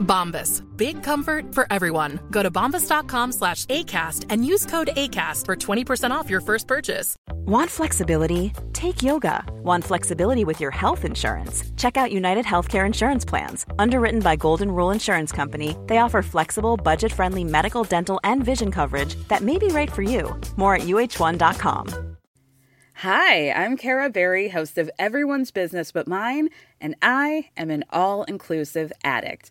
Bombas. Big comfort for everyone. Go to bombas.com slash ACAST and use code ACAST for 20% off your first purchase. Want flexibility? Take yoga. Want flexibility with your health insurance? Check out United Healthcare Insurance Plans. Underwritten by Golden Rule Insurance Company, they offer flexible, budget friendly medical, dental, and vision coverage that may be right for you. More at uh1.com. Hi, I'm Kara Berry, host of Everyone's Business But Mine, and I am an all inclusive addict.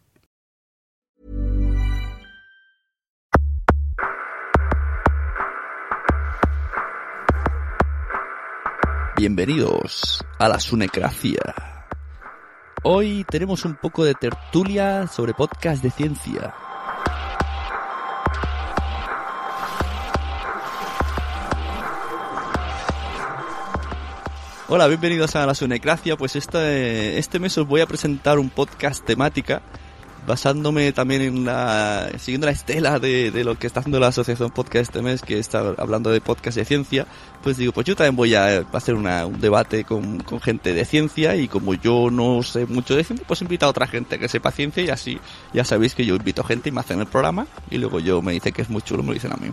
Bienvenidos a la Sunecracia. Hoy tenemos un poco de tertulia sobre podcast de ciencia. Hola, bienvenidos a la Sunecracia. Pues este, este mes os voy a presentar un podcast temática basándome también en la siguiendo la estela de, de lo que está haciendo la asociación podcast este mes que está hablando de podcast de ciencia pues digo pues yo también voy a hacer una, un debate con, con gente de ciencia y como yo no sé mucho de ciencia pues invito a otra gente que sepa ciencia y así ya sabéis que yo invito gente y me hacen el programa y luego yo me dice que es muy chulo me lo dicen a mí.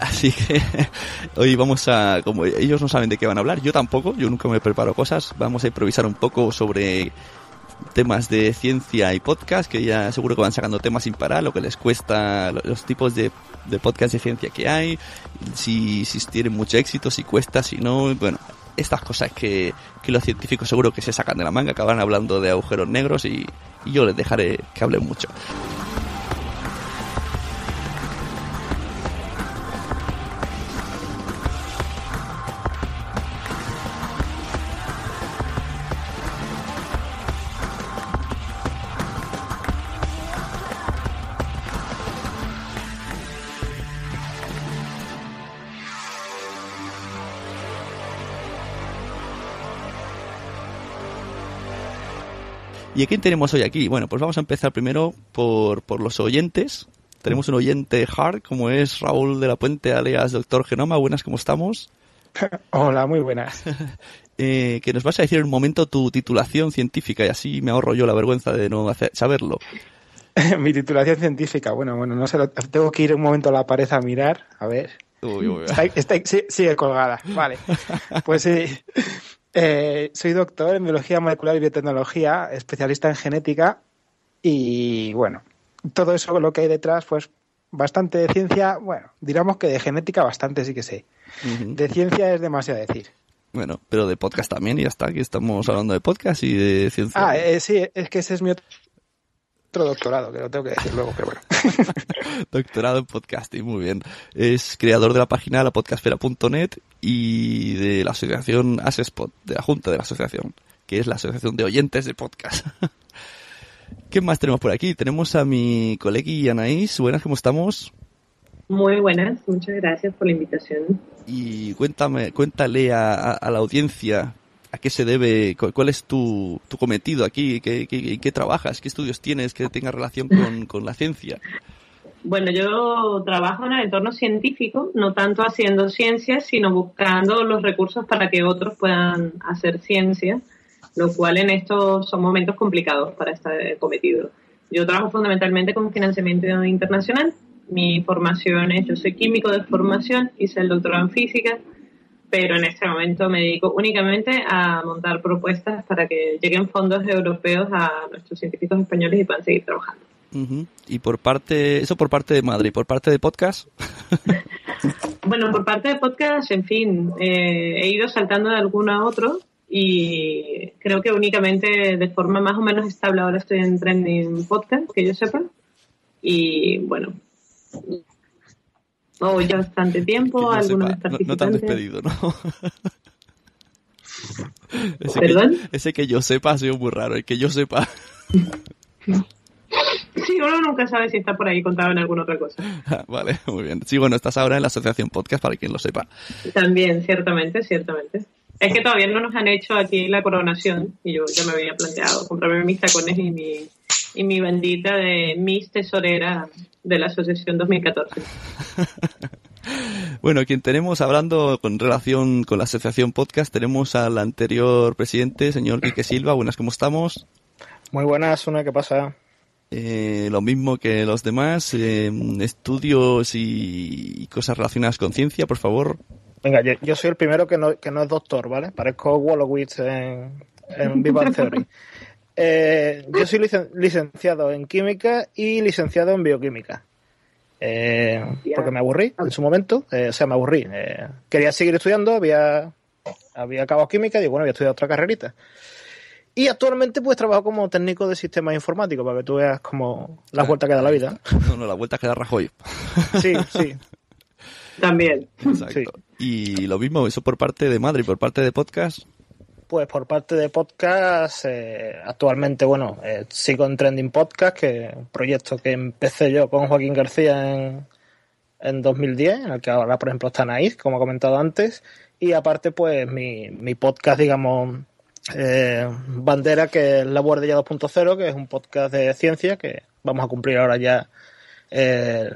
Así que hoy vamos a como ellos no saben de qué van a hablar yo tampoco yo nunca me preparo cosas vamos a improvisar un poco sobre temas de ciencia y podcast, que ya seguro que van sacando temas sin parar, lo que les cuesta, los tipos de, de podcast de ciencia que hay, si, si tienen mucho éxito, si cuesta, si no, bueno, estas cosas que, que los científicos seguro que se sacan de la manga, acaban hablando de agujeros negros y, y yo les dejaré que hablen mucho. ¿Y a quién tenemos hoy aquí? Bueno, pues vamos a empezar primero por, por los oyentes. Tenemos un oyente hard, como es Raúl de la Puente, alias Doctor Genoma. Buenas, ¿cómo estamos? Hola, muy buenas. Eh, que nos vas a decir en un momento tu titulación científica y así me ahorro yo la vergüenza de no hacer, saberlo. Mi titulación científica, bueno, bueno, no sé, lo- tengo que ir un momento a la pared a mirar, a ver. Uy, uy, uy. Está, sigue colgada, vale. Pues sí, eh, soy doctor en biología molecular y biotecnología, especialista en genética y bueno, todo eso lo que hay detrás, pues bastante de ciencia, bueno, digamos que de genética bastante sí que sé. De ciencia es demasiado decir. Bueno, pero de podcast también y ya está. Aquí estamos hablando de podcast y de ciencia. Ah, eh, sí, es que ese es mi otro doctorado, que lo tengo que decir luego, pero bueno. Doctorado en podcasting, muy bien. Es creador de la página lapodcastfera.net y de la asociación Asespod, de la junta de la asociación, que es la asociación de oyentes de podcast. ¿Qué más tenemos por aquí? Tenemos a mi colegui Anaís. Buenas, ¿cómo estamos? Muy buenas, muchas gracias por la invitación. Y cuéntame, cuéntale a, a- a la audiencia a qué se debe, cu- cuál es tu, tu cometido aquí, qué, qué trabajas, qué estudios tienes que tenga relación con, con la ciencia. Bueno, yo trabajo en el entorno científico, no tanto haciendo ciencia, sino buscando los recursos para que otros puedan hacer ciencia, lo cual en estos son momentos complicados para este cometido. Yo trabajo fundamentalmente con financiamiento internacional. Mi formación es, yo soy químico de formación, hice el doctorado en física, pero en este momento me dedico únicamente a montar propuestas para que lleguen fondos europeos a nuestros científicos españoles y puedan seguir trabajando. Y por parte, eso por parte de Madrid, por parte de podcast. Bueno, por parte de podcast, en fin, eh, he ido saltando de alguno a otro y creo que únicamente de forma más o menos estable ahora estoy en Trending Podcast, que yo sepa. Y bueno, oh, ya bastante tiempo, Que algunos sepa, no, participantes. no te han despedido, ¿no? ese, ¿Perdón? Que, ese que yo sepa ha sido muy raro, el que yo sepa. Sí, uno nunca sabe si está por ahí contado en alguna otra cosa. vale, muy bien. Sí, bueno, estás ahora en la Asociación Podcast, para quien lo sepa. También, ciertamente, ciertamente. Es que todavía no nos han hecho aquí la coronación y yo ya me había planteado comprarme mis tacones y mi, y mi bandita de Miss Tesorera de la Asociación 2014. Bueno, quien tenemos hablando con relación con la Asociación Podcast, tenemos al anterior presidente, señor Quique Silva. Buenas, ¿cómo estamos? Muy buenas, una que pasa. Eh, lo mismo que los demás, eh, estudios y, cosas relacionadas con ciencia, por favor. Venga, yo, yo soy el primero que no, que no es doctor, ¿vale? Parezco Wolowitz en, en Big Bang Theory. Eh, yo soy licen- licenciado en química y licenciado en bioquímica. Eh, porque me aburrí en su momento, eh, o sea, me aburrí. Eh, quería seguir estudiando, había, había acabado química y digo, bueno, voy a estudiar otra carrerita. Y actualmente pues trabajo como técnico de sistemas informáticos para que tú veas como las vueltas que da la vida. No, no, la vuelta que da Rajoy. Sí, sí. También. Exacto. Y lo mismo, eso por parte de Madrid, por parte de podcast. Pues por parte de podcast, eh, actualmente, bueno, eh, sigo en Trending Podcast, que es un proyecto que empecé yo con Joaquín García en, en 2010, en el que ahora, por ejemplo, está Naís, como he comentado antes, y aparte, pues mi, mi podcast, digamos, eh, bandera, que es La Guardia 2.0, que es un podcast de ciencia que vamos a cumplir ahora ya, eh,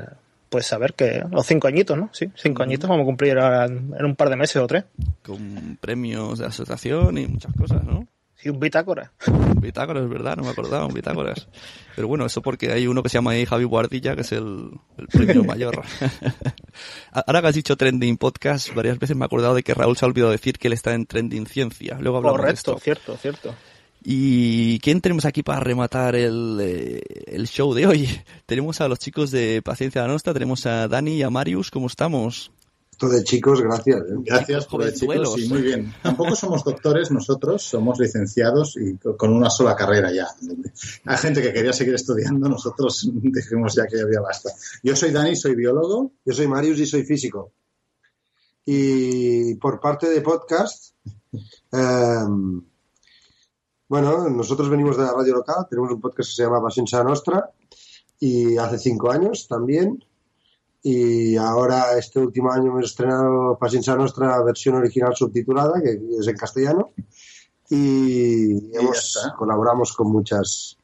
pues a ver, que los cinco añitos, ¿no? Sí, cinco añitos vamos a cumplir ahora en, en un par de meses o tres. con premios de asociación y muchas cosas, ¿no? Sí, un bitácora. Bitácoras, ¿verdad? No me acordaba, un Bitácoras. Pero bueno, eso porque hay uno que se llama ahí Javi Guardilla, que es el, el premio mayor. Ahora que has dicho Trending Podcast, varias veces me he acordado de que Raúl se ha olvidado decir que él está en Trending Ciencia. Luego hablamos de Correcto, esto. cierto, cierto. ¿Y quién tenemos aquí para rematar el, eh, el show de hoy? Tenemos a los chicos de Paciencia la Nostra, tenemos a Dani y a Marius, ¿cómo estamos? Esto de chicos, gracias. ¿eh? Gracias, joder, jovenzuelos. chicos, sí, muy bien. Tampoco somos doctores nosotros, somos licenciados y co- con una sola carrera ya. Hay gente que quería seguir estudiando, nosotros dijimos ya que ya había basta. Yo soy Dani, soy biólogo. Yo soy Marius y soy físico. Y por parte de podcast, eh, bueno, nosotros venimos de la radio local, tenemos un podcast que se llama Paciència Nostra y hace cinco años también. Y ahora este último año hemos estrenado Paciència Nostra versión original subtitulada, que es en castellano. Y, hemos, colaboramos con muchas,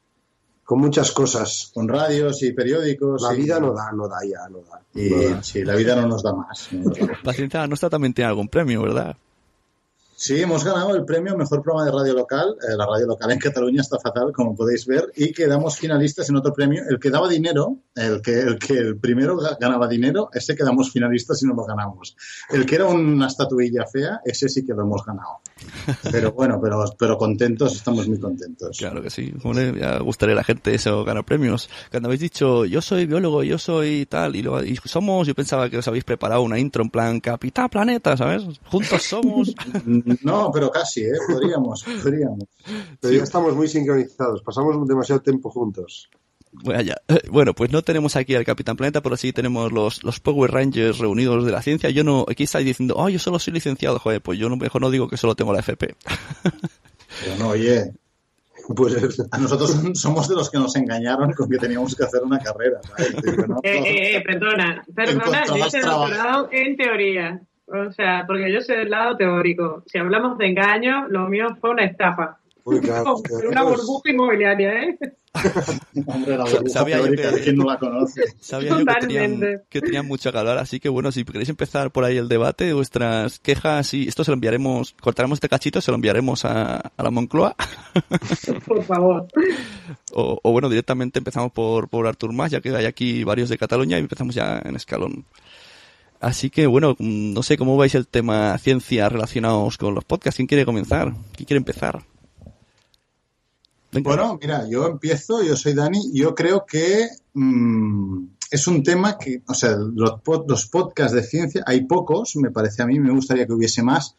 con muchas cosas. Con radios y periódicos. La y- vida no da, no da ya, no da. Y No da. sí, la vida no nos da más. no nos da. Paciencia Nostra también tiene algún premio, ¿verdad? Sí, hemos ganado el premio Mejor Programa de Radio Local. Eh, la radio local en Cataluña está fatal, como podéis ver, y quedamos finalistas en otro premio. El que daba dinero, el que el, que el primero ga- ganaba dinero, ese quedamos finalistas y no lo ganamos. El que era una estatuilla fea, ese sí que lo hemos ganado. Pero bueno, pero, pero contentos, estamos muy contentos. Claro que sí. Le ya gustaría a la gente eso, ganar premios. Cuando habéis dicho, yo soy biólogo, yo soy tal, y, lo, y somos, yo pensaba que os habéis preparado una intro en plan Capitán Planeta, ¿sabes? Juntos somos. No, pero casi, ¿eh? Podríamos, podríamos. Pero ya estamos muy sincronizados, pasamos demasiado tiempo juntos. Bueno, ya. Bueno, pues no tenemos aquí al Capitán Planeta, pero sí tenemos los, los Power Rangers reunidos de la ciencia. Yo no, aquí estáis diciendo, oh, yo solo soy licenciado, joder, pues yo no, mejor no digo que solo tengo la FP. Pero no, oye, Pues a nosotros somos de los que nos engañaron con que teníamos que hacer una carrera, ¿sabes? Digo, no, Eh, eh, eh, perdona, perdona, yo doctorado en teoría. O sea, porque yo soy del lado teórico. Si hablamos de engaño, lo mío fue una estafa. Uy, claro, una burbuja inmobiliaria, ¿eh? Hombre, la burbuja Sabía yo que- ¿quién no la conoce? Sabía yo que tenían, que tenían mucho que hablar, así que bueno, si queréis empezar por ahí el debate, vuestras quejas, y esto se lo enviaremos, cortaremos este cachito, se lo enviaremos a, a la Moncloa, Por favor. o, o bueno, directamente empezamos por, por Artur Mas, ya que hay aquí varios de Cataluña y empezamos ya en escalón. Así que bueno, mm, no sé cómo vais el tema ciencia relacionados con los podcasts. ¿Quién quiere comenzar? ¿Quién quiere empezar? Venga. Bueno, mira, yo empiezo, yo soy Dani, yo creo que mm, es un tema que, o sea, los, los podcasts de ciencia, hay pocos, me parece a mí, me gustaría que hubiese más,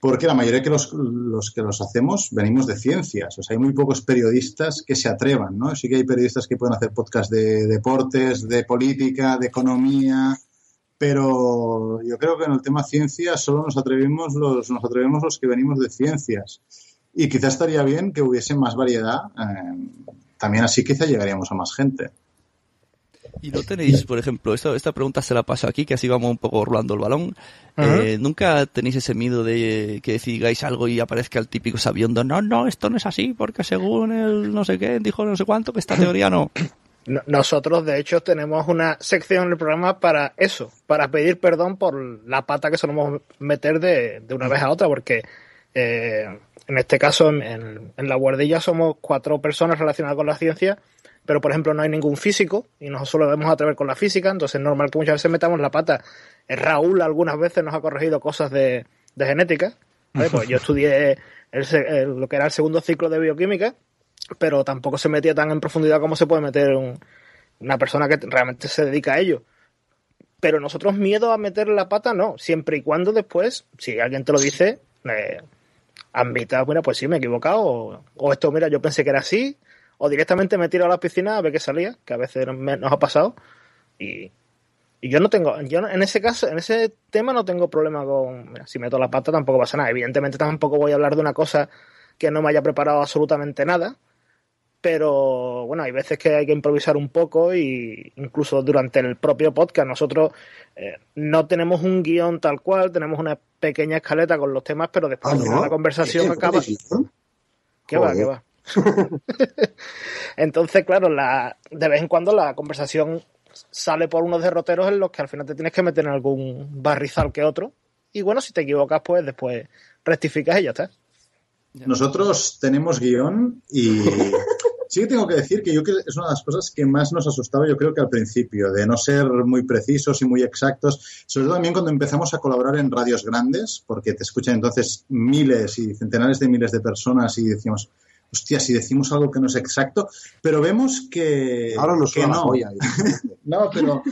porque la mayoría de los, los, que los hacemos venimos de ciencias. O sea, hay muy pocos periodistas que se atrevan, ¿no? Sí que hay periodistas que pueden hacer podcasts de deportes, de política, de economía, pero yo creo que en el tema ciencia solo nos atrevemos los, nos atrevemos los que venimos de ciencias. Y quizás estaría bien que hubiese más variedad. Eh, también así quizá llegaríamos a más gente. Y no tenéis, por ejemplo, esta, esta pregunta se la paso aquí, que así vamos un poco rolando el balón. Eh, ¿Nunca tenéis ese miedo de que digáis algo y aparezca el típico sabiendo, no, no, esto no es así, porque según el no sé qué, dijo no sé cuánto, que esta teoría no? Nosotros, de hecho, tenemos una sección en el programa para eso, para pedir perdón por la pata que solemos meter de, de una vez a otra, porque eh, en este caso, en, en la guardilla somos cuatro personas relacionadas con la ciencia pero por ejemplo no hay ningún físico y nosotros solo debemos atrever con la física, entonces es normal que muchas veces metamos la pata. Raúl algunas veces nos ha corregido cosas de, genética, pues yo estudié lo que era el segundo ciclo de bioquímica, pero tampoco se metía tan en profundidad como se puede meter una persona que realmente se dedica a ello. Pero nosotros miedo a meter la pata no, siempre y cuando después, si alguien te lo dice, eh, admita, bueno, pues sí, me he equivocado, o, esto, mira, yo pensé que era así, o directamente me tiro a la piscina a ver qué salía, que a veces nos ha pasado. Y, yo no tengo, yo en ese caso, en ese tema no tengo problema con, si meto la pata tampoco pasa nada. Evidentemente tampoco voy a hablar de una cosa que no me haya preparado absolutamente nada, pero bueno, hay veces que hay que improvisar un poco y incluso durante el propio podcast nosotros eh, no tenemos un guion tal cual, tenemos una pequeña escaleta con los temas, pero después ah, la conversación acaba... ¿Qué va? ¿Qué va? Entonces, claro, la, de vez en cuando la conversación sale por unos derroteros en los que al final te tienes que meter en algún barrizal que otro. Y bueno, si te equivocas, pues después rectificas y ya está. Nosotros tenemos guion y sí que tengo que decir que yo creo que es una de las cosas que más nos asustaba, yo creo que al principio, de no ser muy precisos y muy exactos, sobre todo también cuando empezamos a colaborar en radios grandes, porque te escuchan entonces miles y centenares de miles de personas y decimos, hostia, si decimos algo que no es exacto, pero vemos que, Ahora nos que no. no, pero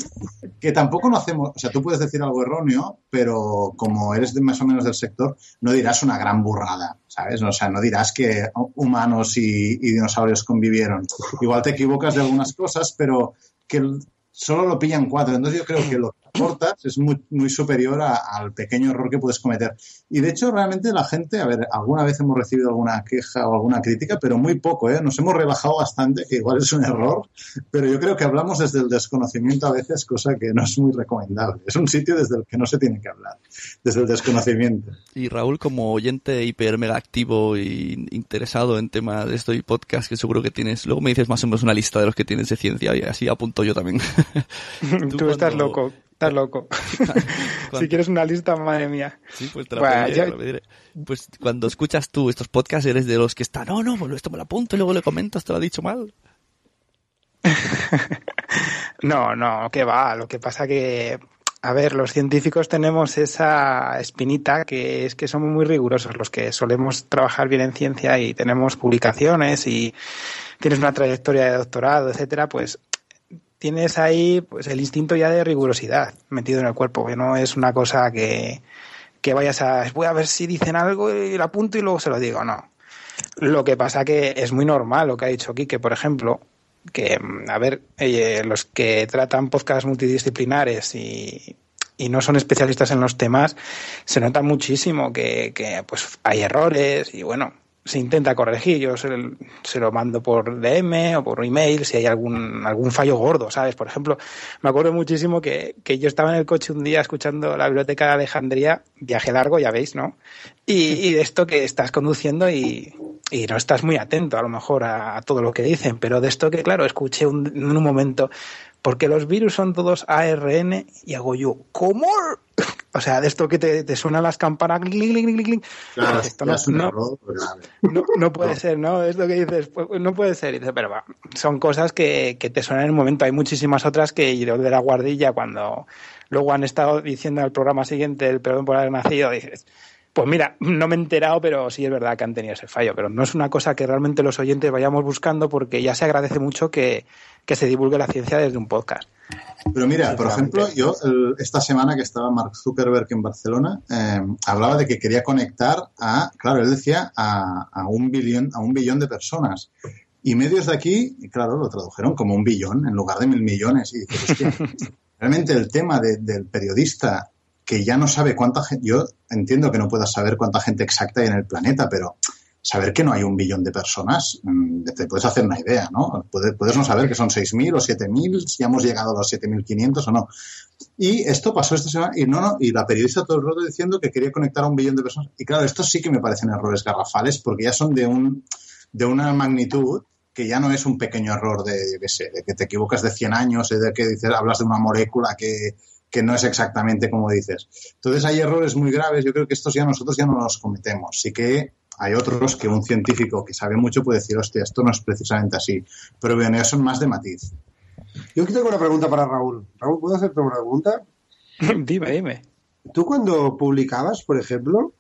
que tampoco no hacemos, o sea, tú puedes decir algo erróneo, pero como eres de más o menos del sector, no dirás una gran burrada, ¿sabes? O sea, no dirás que humanos y, y dinosaurios convivieron. Igual te equivocas de algunas cosas, pero que solo lo pillan cuatro. Entonces yo creo que lo que aportas es muy, muy superior al pequeño error que puedes cometer. Y de hecho realmente la gente, a ver, alguna vez hemos recibido alguna queja o alguna crítica, pero muy poco, ¿eh? Nos hemos rebajado bastante, que igual es un error, pero yo creo que hablamos desde el desconocimiento a veces, cosa que no es muy recomendable. Es un sitio desde el que no se tiene que hablar, desde el desconocimiento. Y Raúl, como oyente hiper mega activo y interesado en temas de esto y podcast, que seguro que tienes, luego me dices más o menos una lista de los que tienes de ciencia y así apunto yo también. Tú, estás loco, estás loco. si quieres una lista, madre mía. Sí, pues te la bueno, pediré, ya... pediré. Pues cuando escuchas tú estos podcasts, eres de los que están, no, no, pues esto me lo apunto y luego le comentas, te lo ha dicho mal. no, no, que va. Lo que pasa que, a ver, los científicos tenemos esa espinita que es que somos muy rigurosos los que solemos trabajar bien en ciencia y tenemos publicaciones y tienes una trayectoria de doctorado, etcétera, pues tienes ahí pues el instinto ya de rigurosidad metido en el cuerpo, que no es una cosa que, que vayas a voy a ver si dicen algo y lo apunto y luego se lo digo, no. Lo que pasa que es muy normal lo que ha dicho Quique, por ejemplo, que, a ver, eh, los que tratan podcasts multidisciplinares y, y no son especialistas en los temas, se nota muchísimo que, que pues hay errores y bueno, se intenta corregir. Yo se, se, lo mando por DM o por email si hay algún, algún fallo gordo, ¿sabes? Por ejemplo, me acuerdo muchísimo que, que yo estaba en el coche un día escuchando la biblioteca de Alejandría, viaje largo, ya veis, ¿no? Y, de esto que estás conduciendo y, y no estás muy atento a lo mejor a, a, todo lo que dicen, pero de esto que, claro, escuché un, en un momento, porque los virus son todos ARN y hago yo, ¿cómo? O sea, de esto que te, te suenan las campanas, cling, cling, cling, cling. Claro, esto no, no, no, no, no, puede ser, ¿no? Es lo que dices, pues, no puede ser. Y dices, pero va, son cosas que, que, te suenan en el momento. Hay muchísimas otras que yo de la guardilla, cuando luego han estado diciendo al programa siguiente el perdón por haber nacido, dices, Pues mira, no me he enterado, pero sí es verdad que han tenido ese fallo. Pero no es una cosa que realmente los oyentes vayamos buscando porque ya se agradece mucho que, se divulgue la ciencia desde un podcast. Pero mira, por ejemplo, yo esta semana que estaba Mark Zuckerberg en Barcelona, eh, hablaba de que quería conectar a, claro, él decía, a, a, un billón, a un billón de personas. Y medios de aquí, claro, lo tradujeron como un billón en lugar de mil millones. Y dices, realmente el tema del periodista que ya no sabe cuánta gente, yo entiendo que no puedas saber cuánta gente exacta hay en el planeta, pero saber que no hay un billón de personas, mm, te puedes hacer una idea, ¿no? Puedes, puedes no saber que son 6.000 o 7.000, si hemos llegado a los 7.500 o no. Y esto pasó esta semana y no, no, y la periodista todo el rato diciendo que quería conectar a un billón de personas. Y claro, estos sí que me parecen errores garrafales porque ya son de un de una magnitud que ya no es un pequeño error de, qué sé, de que te equivocas de 100 años, de que dices, hablas de una molécula que, que no es exactamente como dices. Entonces hay errores muy graves, yo creo que estos ya nosotros ya no los cometemos. Sí que hay otros que un científico que sabe mucho puede decir, hostia, esto no es precisamente así. Pero bien, son más de matiz. Yo aquí tengo una pregunta para Raúl. Raúl, ¿puedo hacerte una pregunta? dime, dime. ¿Tú cuando publicabas, por ejemplo,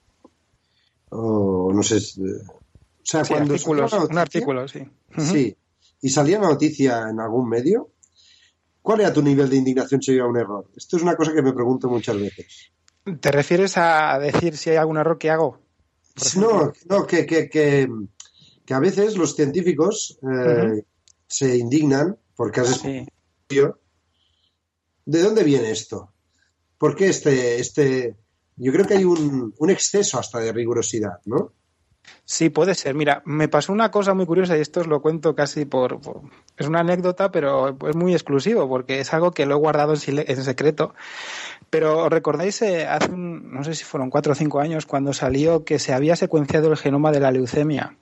o no sé, o sea, cuando un artículo, sí. Sí, y salía una noticia en algún medio, ¿Cuál era tu nivel de indignación si había un error? Esto es una cosa que me pregunto muchas veces. ¿Te refieres a decir si hay algún error que hago? No, no, que, que, que, a veces los científicos eh, se indignan porque has sí. ¿De dónde viene esto? ¿Por qué este, este... Yo creo que hay un, un exceso hasta de rigurosidad, ¿no? Sí, puede ser. Mira, me pasó una cosa muy curiosa y esto os lo cuento casi por, Es una anécdota, pero es muy exclusivo porque es algo que lo he guardado en, secreto. Pero recordáis eh, hace, un, no sé si fueron cuatro o cinco años, cuando salió que se había secuenciado el genoma de la leucemia.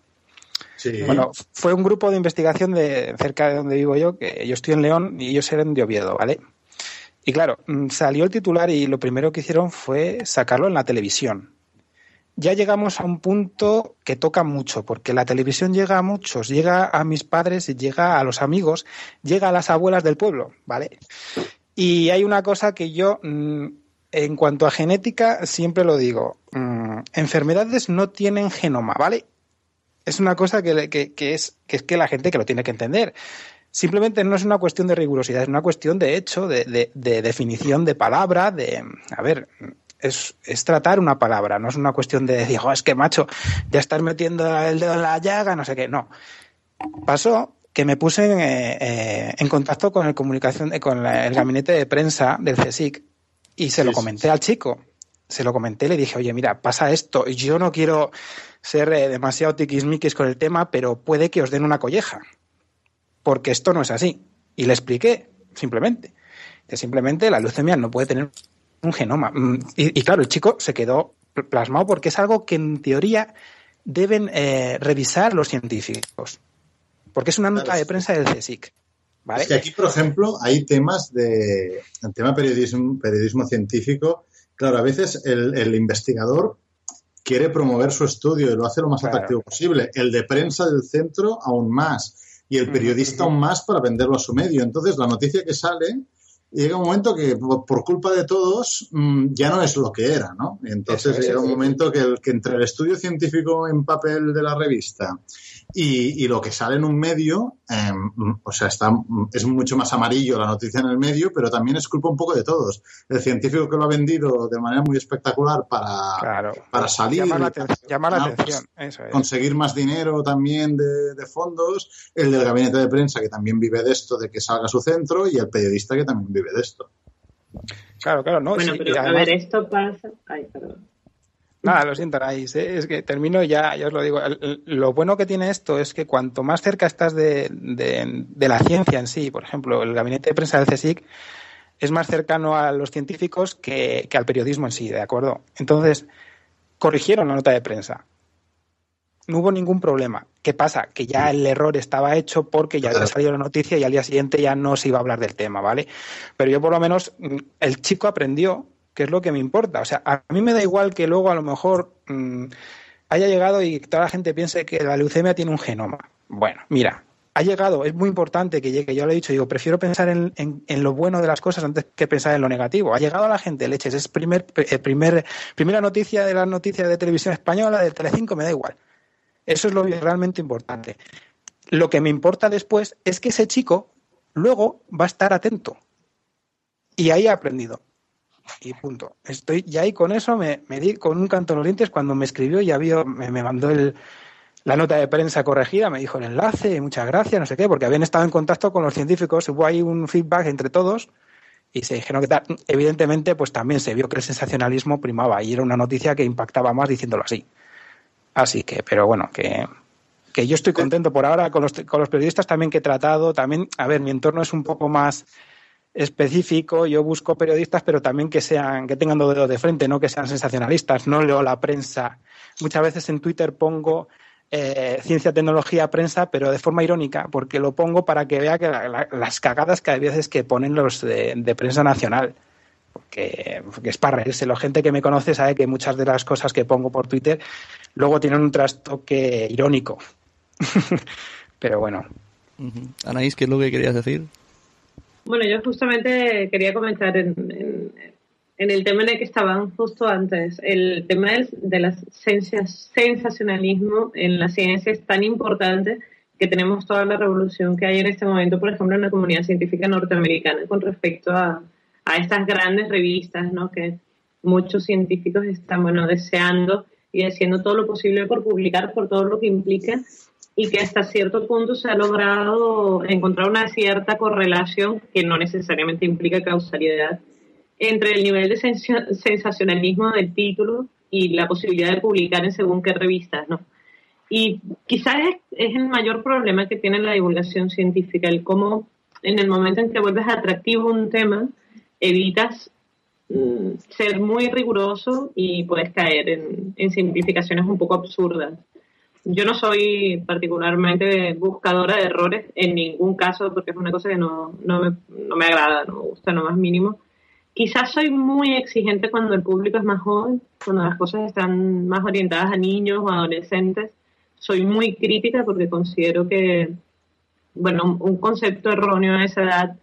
Sí. Bueno, fue un grupo de investigación de cerca de donde vivo yo, que yo estoy en León y ellos eran de Oviedo, ¿vale? Y claro, mm, salió el titular y lo primero que hicieron fue sacarlo en la televisión ya llegamos a un punto que toca mucho, porque la televisión llega a muchos, llega a mis padres, llega a los amigos, llega a las abuelas del pueblo, ¿vale? Y hay una cosa que yo, mm, en cuanto a genética, siempre lo digo, mm, enfermedades no tienen genoma, ¿vale? Es una cosa que, es, que es la gente que lo tiene que entender. Simplemente no es una cuestión de rigurosidad, es una cuestión de hecho, de, de, de definición de palabra, de, a ver, es, tratar una palabra, no es una cuestión de decir, es que macho, ya estás metiendo el dedo en la llaga, no sé qué. No. Pasó que me puse en, eh, eh, en contacto con el comunicación, eh, con el gabinete de prensa del CSIC y se lo comenté al chico. Se lo comenté le dije, oye, mira, pasa esto. y Yo no quiero ser demasiado tiquismiquis con el tema, pero puede que os den una colleja. Porque esto no es así. Y le expliqué, simplemente. Que simplemente la leucemia no puede tener un genoma. Mm, y, claro, el chico se quedó plasmado porque es algo que en teoría deben eh, revisar los científicos. Porque es una nota de prensa del CSIC. ¿vale? Es que aquí, por ejemplo, hay temas de. El tema periodismo, periodismo científico. Claro, a veces el, investigador quiere promover su estudio y lo hace lo más atractivo posible. El de prensa del centro, aún más. Y el periodista, aún más para venderlo a su medio. Entonces, la noticia que sale llega un momento que por, culpa de todos mm, ya no es lo que era, ¿no? Entonces llega un momento que, el, que entre el estudio científico en papel de la revista y, lo que sale en un medio, em, o sea, está, es mucho más amarillo la noticia en el medio, pero también es culpa un poco de todos. El científico que lo ha vendido de manera muy espectacular para, para salir, llamar la, atención, conseguir más dinero también de, de, fondos, el del gabinete de prensa que también vive de esto, de que salga a su centro, y el periodista que también vive de esto. Claro, claro, no. Bueno, pero a ver, esto pasa. Ay, perdón. Nada, lo siento, Anaís. ¿eh? Es que termino ya, ya os lo digo. lo bueno que tiene esto es que cuanto más cerca estás de, de, la ciencia en sí, por ejemplo, el gabinete de prensa del CSIC es más cercano a los científicos que, al periodismo en sí, ¿de acuerdo? Entonces, corrigieron la nota de prensa. No hubo ningún problema. ¿Qué pasa? Que ya el error estaba hecho porque ya había salido la noticia y al día siguiente ya no se iba a hablar del tema, ¿vale? Pero yo por lo menos, el chico aprendió que es lo que me importa. O sea, a mí me da igual que luego a lo mejor mm, haya llegado y toda la gente piense que la leucemia tiene un genoma. Bueno, mira, ha llegado, es muy importante que llegue, yo le he dicho, digo, prefiero pensar en, en, lo bueno de las cosas antes que pensar en lo negativo. Ha llegado a la gente, leches, es primer, eh, primer, primera noticia de las noticias de televisión española, de Telecinco, me da igual. Eso es lo realmente importante. Lo que me importa después es que ese chico luego va a estar atento. Y ahí he aprendido. Y punto. Estoy, y ahí con eso me, di con un canto en los dientes cuando me escribió y había, me, me mandó el, la nota de prensa corregida, me dijo el enlace, muchas gracias, no sé qué, porque habían estado en contacto con los científicos, hubo ahí un feedback entre todos y se dijeron que tal. Evidentemente, pues también se vio que el sensacionalismo primaba y era una noticia que impactaba más diciéndolo así. Así que, pero bueno, que, que yo estoy contento por ahora con los, con los periodistas también que he tratado. También, a ver, mi entorno es un poco más específico. Yo busco periodistas, pero también que sean, que tengan dos dedos de frente, no que sean sensacionalistas. No leo la prensa. Muchas veces en Twitter pongo eh, ciencia, tecnología, prensa, pero de forma irónica, porque lo pongo para que vea que las cagadas que hay veces que ponen los de, prensa nacional. Porque, es para reírse. La gente que me conoce sabe que muchas de las cosas que pongo por Twitter luego tienen un trastoque irónico. pero bueno. Anaís, ¿qué es lo que querías decir? Bueno, yo justamente quería comentar en el tema en el que estaban justo antes, el tema del, de sensacionalismo en la ciencia es tan importante que tenemos toda la revolución que hay en este momento, por ejemplo, en la comunidad científica norteamericana con respecto a, a estas grandes revistas, ¿no? Que muchos científicos están, bueno, deseando y haciendo todo lo posible por publicar por todo lo que implica y que hasta cierto punto se ha logrado encontrar una cierta correlación que no necesariamente implica causalidad entre el nivel de sensacionalismo del título y la posibilidad de publicar en según qué revistas, ¿no? Y quizás es, el mayor problema que tiene la divulgación científica, el cómo en el momento en que vuelves atractivo un tema, evitas mm, ser muy riguroso y puedes caer en, en, simplificaciones un poco absurdas. Yo no soy particularmente buscadora de errores en ningún caso, porque es una cosa que no, no, me, no me agrada, no me gusta lo más mínimo Quizás soy muy exigente cuando el público es más joven, cuando las cosas están más orientadas a niños o adolescentes. Soy muy crítica porque considero que, bueno, un concepto erróneo a esa edad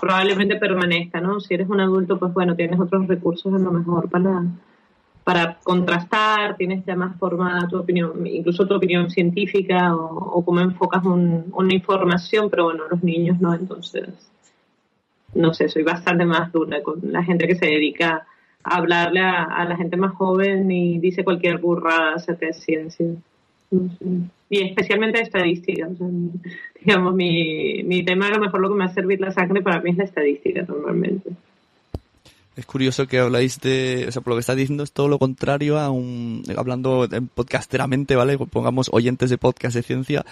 probablemente permanezca, ¿no? Si eres un adulto, pues bueno, tienes otros recursos a lo mejor para, para contrastar, tienes ya más formada tu opinión, incluso tu opinión científica o, o cómo enfocas una información, pero bueno, los niños no, entonces no sé, soy bastante más dura con la gente que se dedica a hablarle a, la gente más joven y dice cualquier burrada acerca de ciencia. Y especialmente estadística. digamos, mi, mi tema a lo mejor lo que me hace servir la sangre para mí es la estadística normalmente. Es curioso que habláis de, o sea, por lo que estás diciendo es todo lo contrario a un, hablando podcasteramente, ¿vale? Pongamos oyentes de podcast de ciencia,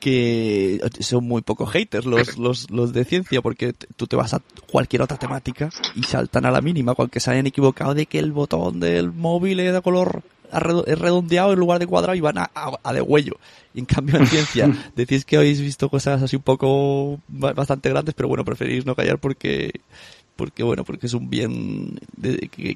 que son muy pocos haters los, los, los de ciencia, porque tú te vas a cualquier otra temática y saltan a la mínima, cualquier se hayan equivocado de que el botón del móvil es de color es redondeado en lugar de cuadrado y van a, a, de huello. Y en cambio en ciencia decís que habéis visto cosas así un poco bastante grandes, pero bueno, preferís no callar porque porque bueno, porque es un bien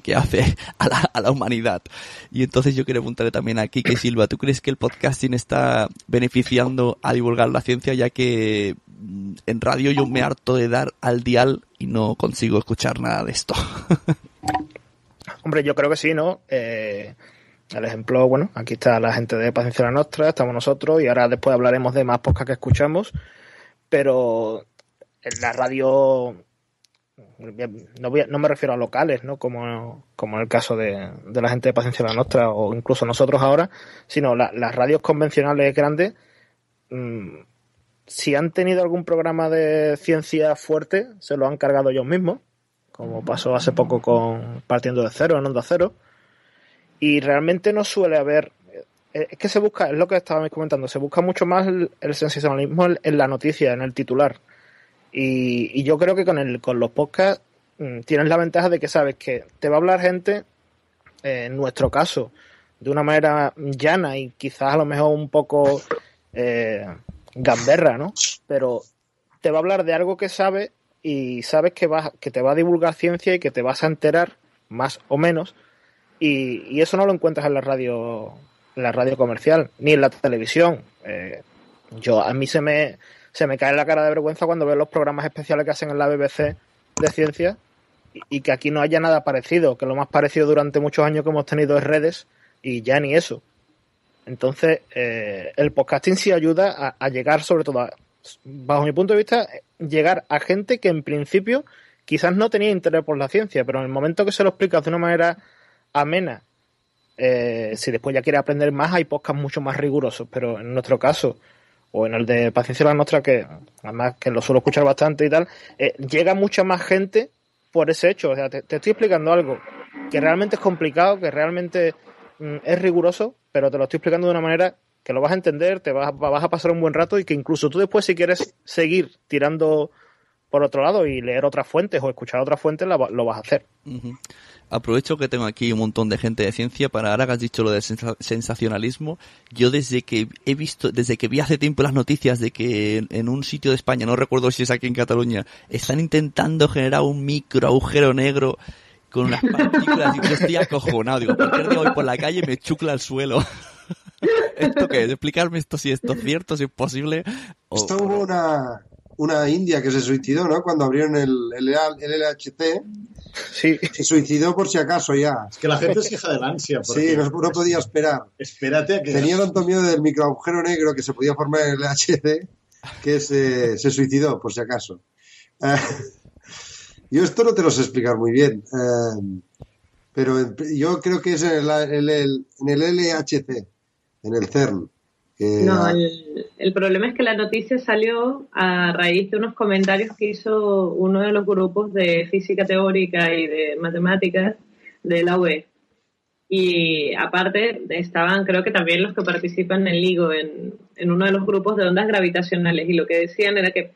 que, hace a la, a la, humanidad. Y entonces yo quiero preguntarle también a Kike Silva, ¿tú crees que el podcasting está beneficiando a divulgar la ciencia ya que mm, en radio yo me harto de dar al dial y no consigo escuchar nada de esto? Hombre, yo creo que sí, ¿no? Eh, el ejemplo, bueno, aquí está la gente de Paciencia la Nostra, estamos nosotros y ahora después hablaremos de más podcasts que escuchamos, pero en la radio no, no me refiero a locales, ¿no? Como, como en el caso de, la gente de Paciencia la Nostra o incluso nosotros ahora, sino las radios convencionales grandes, mm, si han tenido algún programa de ciencia fuerte, se lo han cargado ellos mismos, como pasó hace poco con Partiendo de Cero, en Onda Cero, y realmente no suele haber eh, es que se busca, es lo que estábamos comentando, se busca mucho más el, el sensacionalismo en, la noticia, en el titular. Y, yo creo que con, el, con los podcasts mm, tienes la ventaja de que sabes que te va a hablar gente, eh, en nuestro caso, de una manera llana y quizás a lo mejor un poco eh, gamberra, ¿no? Pero te va a hablar de algo que sabe y sabes que, que te va a divulgar ciencia y que te vas a enterar, más o menos, y, y eso no lo encuentras en la radio, en la radio comercial, ni en la televisión. Eh, yo a mí se me se me cae la cara de vergüenza cuando veo los programas especiales que hacen en la BBC de ciencia y que aquí no haya nada parecido, que lo más parecido durante muchos años que hemos tenido es redes y ya ni eso. Entonces, eh, el podcasting sí ayuda a, llegar, sobre todo, bajo mi punto de vista, llegar a gente que en principio quizás no tenía interés por la ciencia, pero en el momento que se lo explicas de una manera amena, eh, si después ya quiere aprender más, hay podcasts mucho más rigurosos, pero en nuestro caso, o en el de Paciencia la Nuestra, que además que lo suelo escuchar bastante y tal, eh, llega mucha más gente por ese hecho. O sea, te, estoy explicando algo que realmente es complicado, que realmente mm, es riguroso, pero te lo estoy explicando de una manera que lo vas a entender, te vas, vas a pasar un buen rato y que incluso tú después si quieres seguir tirando por otro lado y leer otras fuentes o escuchar otras fuentes, lo vas a hacer. Aprovecho que tengo aquí un montón de gente de ciencia para ahora que has dicho lo del sensacionalismo. Yo desde que he visto, desde que vi hace tiempo las noticias de que en un sitio de España, no recuerdo si es aquí en Cataluña, están intentando generar un micro agujero negro con unas partículas y yo estoy acojonado. Digo, cualquier día voy por la calle y me chucla al suelo. ¿Esto qué es? Explicarme esto si esto es cierto, si es posible. Esto hubo una, una india que se suicidó, ¿no? Cuando abrieron el, el, LHC. Sí. Se suicidó por si acaso ya. Es que la gente se queja del ansia. Sí, no, podía esperar. Espérate a que... Tenía tanto miedo del microagujero negro que se podía formar en el LHC que se, se suicidó, por si acaso. Eh, yo esto no te lo sé explicar muy bien. Eh, pero yo creo que es en el, en el LHC, en el CERN. No, el, problema es que la noticia salió a raíz de unos comentarios que hizo uno de los grupos de física teórica y de matemáticas de la UE. Y aparte estaban, creo que también los que participan en LIGO, en, en uno de los grupos de ondas gravitacionales. Y lo que decían era que,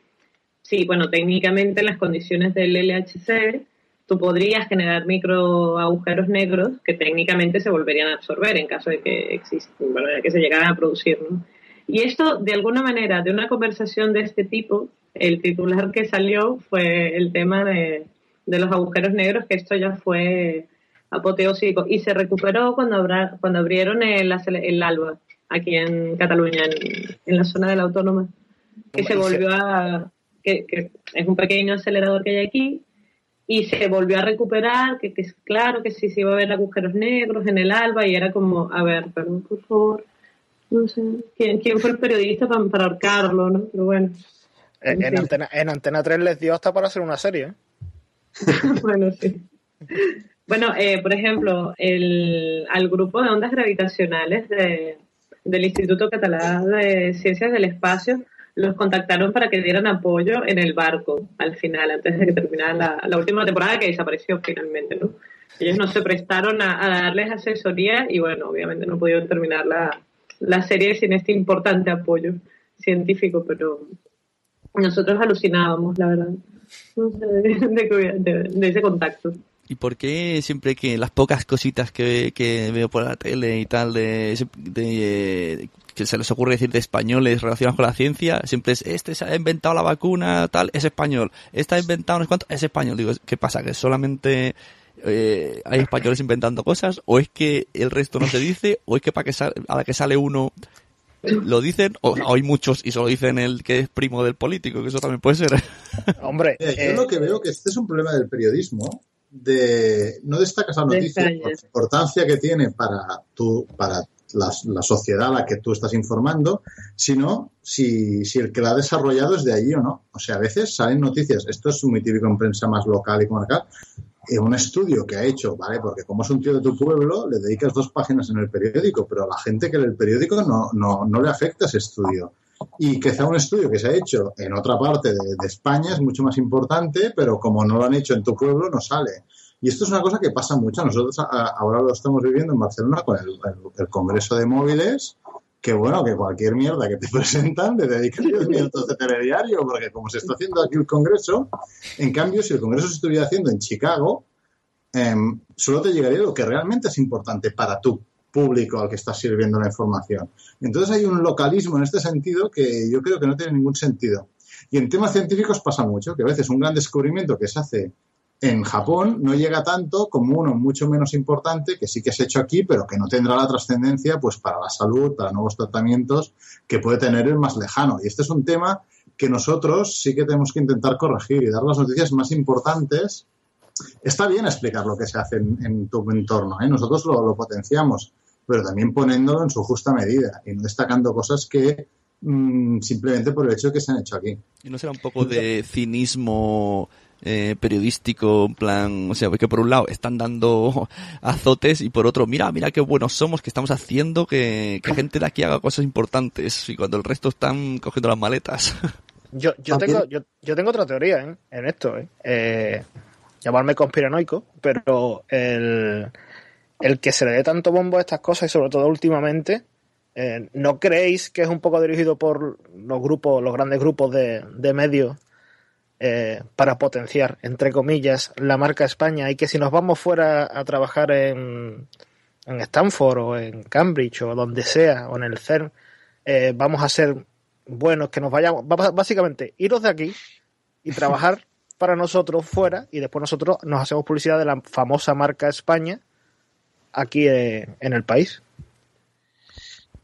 sí, bueno, técnicamente las condiciones del LHC tú podrías generar micro agujeros negros que técnicamente se volverían a absorber en caso de que existen, de que se llegaran a producir. Y esto, de alguna manera, de una conversación de este tipo, el titular que salió fue el tema de, los agujeros negros, que esto ya fue apoteósico y se recuperó cuando, cuando abrieron el, el ALBA aquí en Cataluña, en, la zona de la autónoma, que se volvió a... Que, que es un pequeño acelerador que hay aquí, y se volvió a recuperar, que, que claro que sí se iba a ver agujeros negros en el alba y era como, a ver, perdón, por favor, no sé, ¿quién, quién fue el periodista para, para ahorcarlo, no? Pero bueno. En, antena, en Antena 3 les dio hasta para hacer una serie. ¿eh? bueno, sí. Bueno, eh, por ejemplo, el, al grupo de ondas gravitacionales de, del Instituto Catalán de Ciencias del Espacio los contactaron para que dieran apoyo en el barco al final, antes de que terminara la, última temporada que desapareció finalmente, ¿no? Ellos no se prestaron a, darles asesoría y bueno, obviamente no pudieron terminar la, la serie sin este importante apoyo científico, pero nosotros alucinábamos, la verdad, de, ese contacto. ¿Y por qué siempre que las pocas cositas que, que veo por la tele y tal de, de, que se les ocurre decir de españoles relacionados con la ciencia, siempre es, este se ha inventado la vacuna, tal, es español, este ha inventado no sé cuánto, es español. Digo, ¿qué pasa? ¿Que solamente eh, hay españoles inventando cosas? ¿O es que el resto no se dice? ¿O es que para que a la que sale uno lo dicen? ¿O hay muchos y solo dicen el que es primo del político? Que eso también puede ser. Hombre, yo eh, lo que veo que este es un problema del periodismo de no destacas la noticia por la importancia que tiene para tu para la, sociedad a la que tú estás informando, sino si, si, el que la ha desarrollado es de allí o no. O sea, a veces salen noticias, esto es muy típico en prensa más local y comarcal, en un estudio que ha hecho, ¿vale? Porque como es un tío de tu pueblo, le dedicas dos páginas en el periódico, pero a la gente que lee el periódico no, no, no le afecta ese estudio. Y quizá un estudio que se ha hecho en otra parte de, España es mucho más importante, pero como no lo han hecho en tu pueblo, no sale. Y esto es una cosa que pasa mucho. Nosotros ahora lo estamos viviendo en Barcelona con el, Congreso de Móviles, que bueno, que cualquier mierda que te presentan le dedican 10 minutos de telediario, porque como se está haciendo aquí el Congreso, en cambio, si el Congreso se estuviera haciendo en Chicago, em, solo te llegaría lo que realmente es importante para tu público al que estás sirviendo la información. Entonces hay un localismo en este sentido que yo creo que no tiene ningún sentido. Y en temas científicos pasa mucho, que a veces un gran descubrimiento que se hace en Japón no llega tanto como uno mucho menos importante que sí que se ha hecho aquí, pero que no tendrá la trascendencia pues para la salud, para nuevos tratamientos que puede tener el más lejano. Y este es un tema que nosotros sí que tenemos que intentar corregir y dar las noticias más importantes. Está bien explicar lo que se hace en, tu entorno, ¿eh? nosotros lo, potenciamos, pero también poniéndolo en su justa medida y no destacando cosas que mm, simplemente por el hecho de que se han hecho aquí. ¿Y no será un poco de cinismo eh, periodístico, en plan, o sea, que por un lado están dando azotes y por otro, mira, mira qué buenos somos, que estamos haciendo que, gente de aquí haga cosas importantes y cuando el resto están cogiendo las maletas. Yo, yo, tengo, yo, yo tengo otra teoría ¿eh? en esto, ¿eh? ¿eh? llamarme conspiranoico, pero el, el que se le dé tanto bombo a estas cosas y sobre todo últimamente, ¿no creéis que es un poco dirigido por los grupos, los grandes grupos de, de medios eh, para potenciar, entre comillas, la marca España y que si nos vamos fuera a trabajar en, en Stanford o en Cambridge o donde sea o en el CERN, eh, vamos a ser buenos, que nos vayamos, básicamente, iros de aquí y trabajar para nosotros fuera y después nosotros nos hacemos publicidad de la famosa marca España aquí eh, en el país.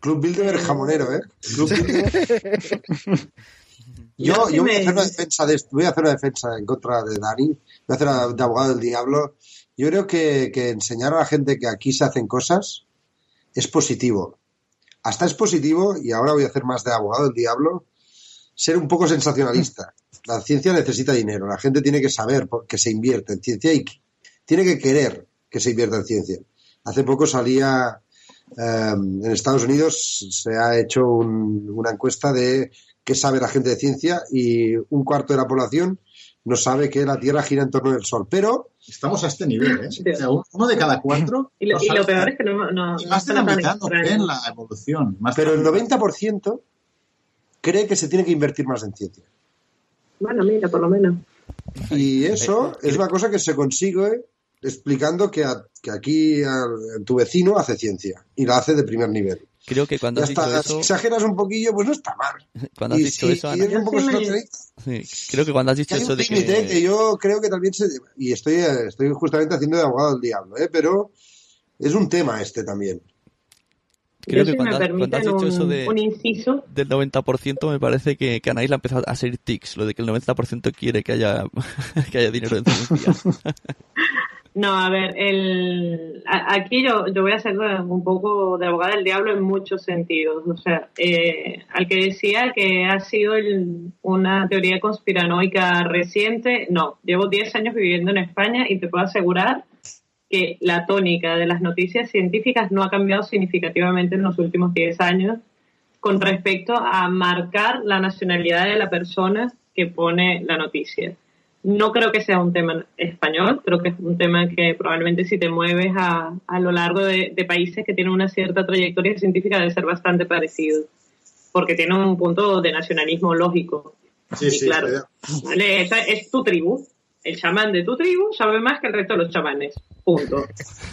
Club Bilderberg jamonero, ¿eh? Club Yo, yo voy, a hacer una defensa de voy a hacer una defensa en contra de Dani, voy a hacer de abogado del diablo. Yo creo que, que enseñar a la gente que aquí se hacen cosas es positivo. Hasta es positivo, y ahora voy a hacer más de abogado del diablo, ser un poco sensacionalista. La ciencia necesita dinero, la gente tiene que saber que se invierte en ciencia y tiene que querer que se invierta en ciencia. Hace poco salía eh, en Estados Unidos, se ha hecho una encuesta de qué sabe la gente de ciencia y un cuarto de la población no sabe que la Tierra gira en torno del Sol. Pero estamos a este nivel, ¿eh? uno de cada cuatro. y, lo, peor es que no, no, más de la mitad no creen la evolución. pero el 90% cree que se tiene que invertir más en ciencia. Bueno, mira, por lo menos. Y eso es una cosa que se consigue explicando que, que aquí tu vecino hace ciencia y la hace de primer nivel. Creo que cuando has dicho eso... Si exageras un poquillo, pues no está mal. Cuando has dicho eso, Ana... creo que cuando has dicho eso de que... que... yo creo que también se... Y estoy, estoy justamente haciendo de abogado del diablo, ¿eh? Pero es un tema este también. Creo que cuando, has dicho eso de, inciso. del 90% me parece que, que Anaís ha empezado a hacer tics, lo de que el 90% quiere que haya, que haya dinero en ciencia. No, a ver, el, aquí yo, yo voy a ser un poco de abogada del diablo en muchos sentidos. O sea, eh, al que decía que ha sido una teoría conspiranoica reciente, no, llevo 10 años viviendo en España y te puedo asegurar que la tónica de las noticias científicas no ha cambiado significativamente en los últimos 10 años con respecto a marcar la nacionalidad de la persona que pone la noticia. No creo que sea un tema español, creo que es un tema que probablemente si te mueves a, a lo largo de, países que tienen una cierta trayectoria científica debe ser bastante parecido, porque tiene un punto de nacionalismo lógico. Sí, sí, claro. es tu tribu, el chamán de tu tribu sabe más que el resto de los chamanes, punto.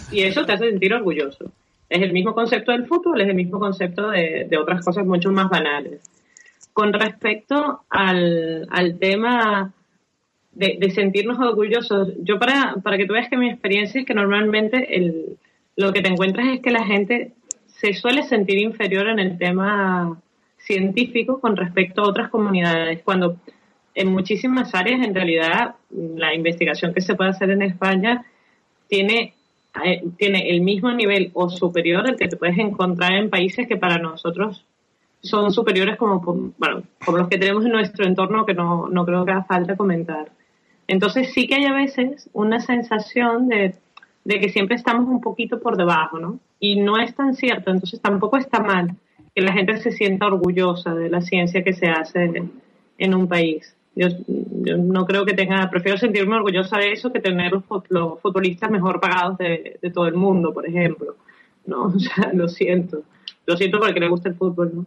Y eso te hace sentir orgulloso. Es el mismo concepto del fútbol, es el mismo concepto de, de otras cosas mucho más banales. Con respecto al, al tema de, sentirnos orgullosos. Yo para, para que tú veas que mi experiencia es que normalmente el, lo que te encuentras es que la gente se suele sentir inferior en el tema científico con respecto a otras comunidades, cuando en muchísimas áreas en realidad la investigación que se puede hacer en España tiene, eh, tiene el mismo nivel o superior al que te puedes encontrar en países que para nosotros son superiores como, bueno, como los que tenemos en nuestro entorno que no, no creo que haga falta comentar. Entonces sí que hay a veces una sensación de, que siempre estamos un poquito por debajo, ¿no? Y no es tan cierto, entonces tampoco está mal que la gente se sienta orgullosa de la ciencia que se hace en un país. Yo, no creo que tenga, prefiero sentirme orgullosa de eso que tener los, futbolistas mejor pagados de, de, todo el mundo, por ejemplo. ¿no? O sea, lo siento. Lo siento porque le gusta el fútbol, ¿no?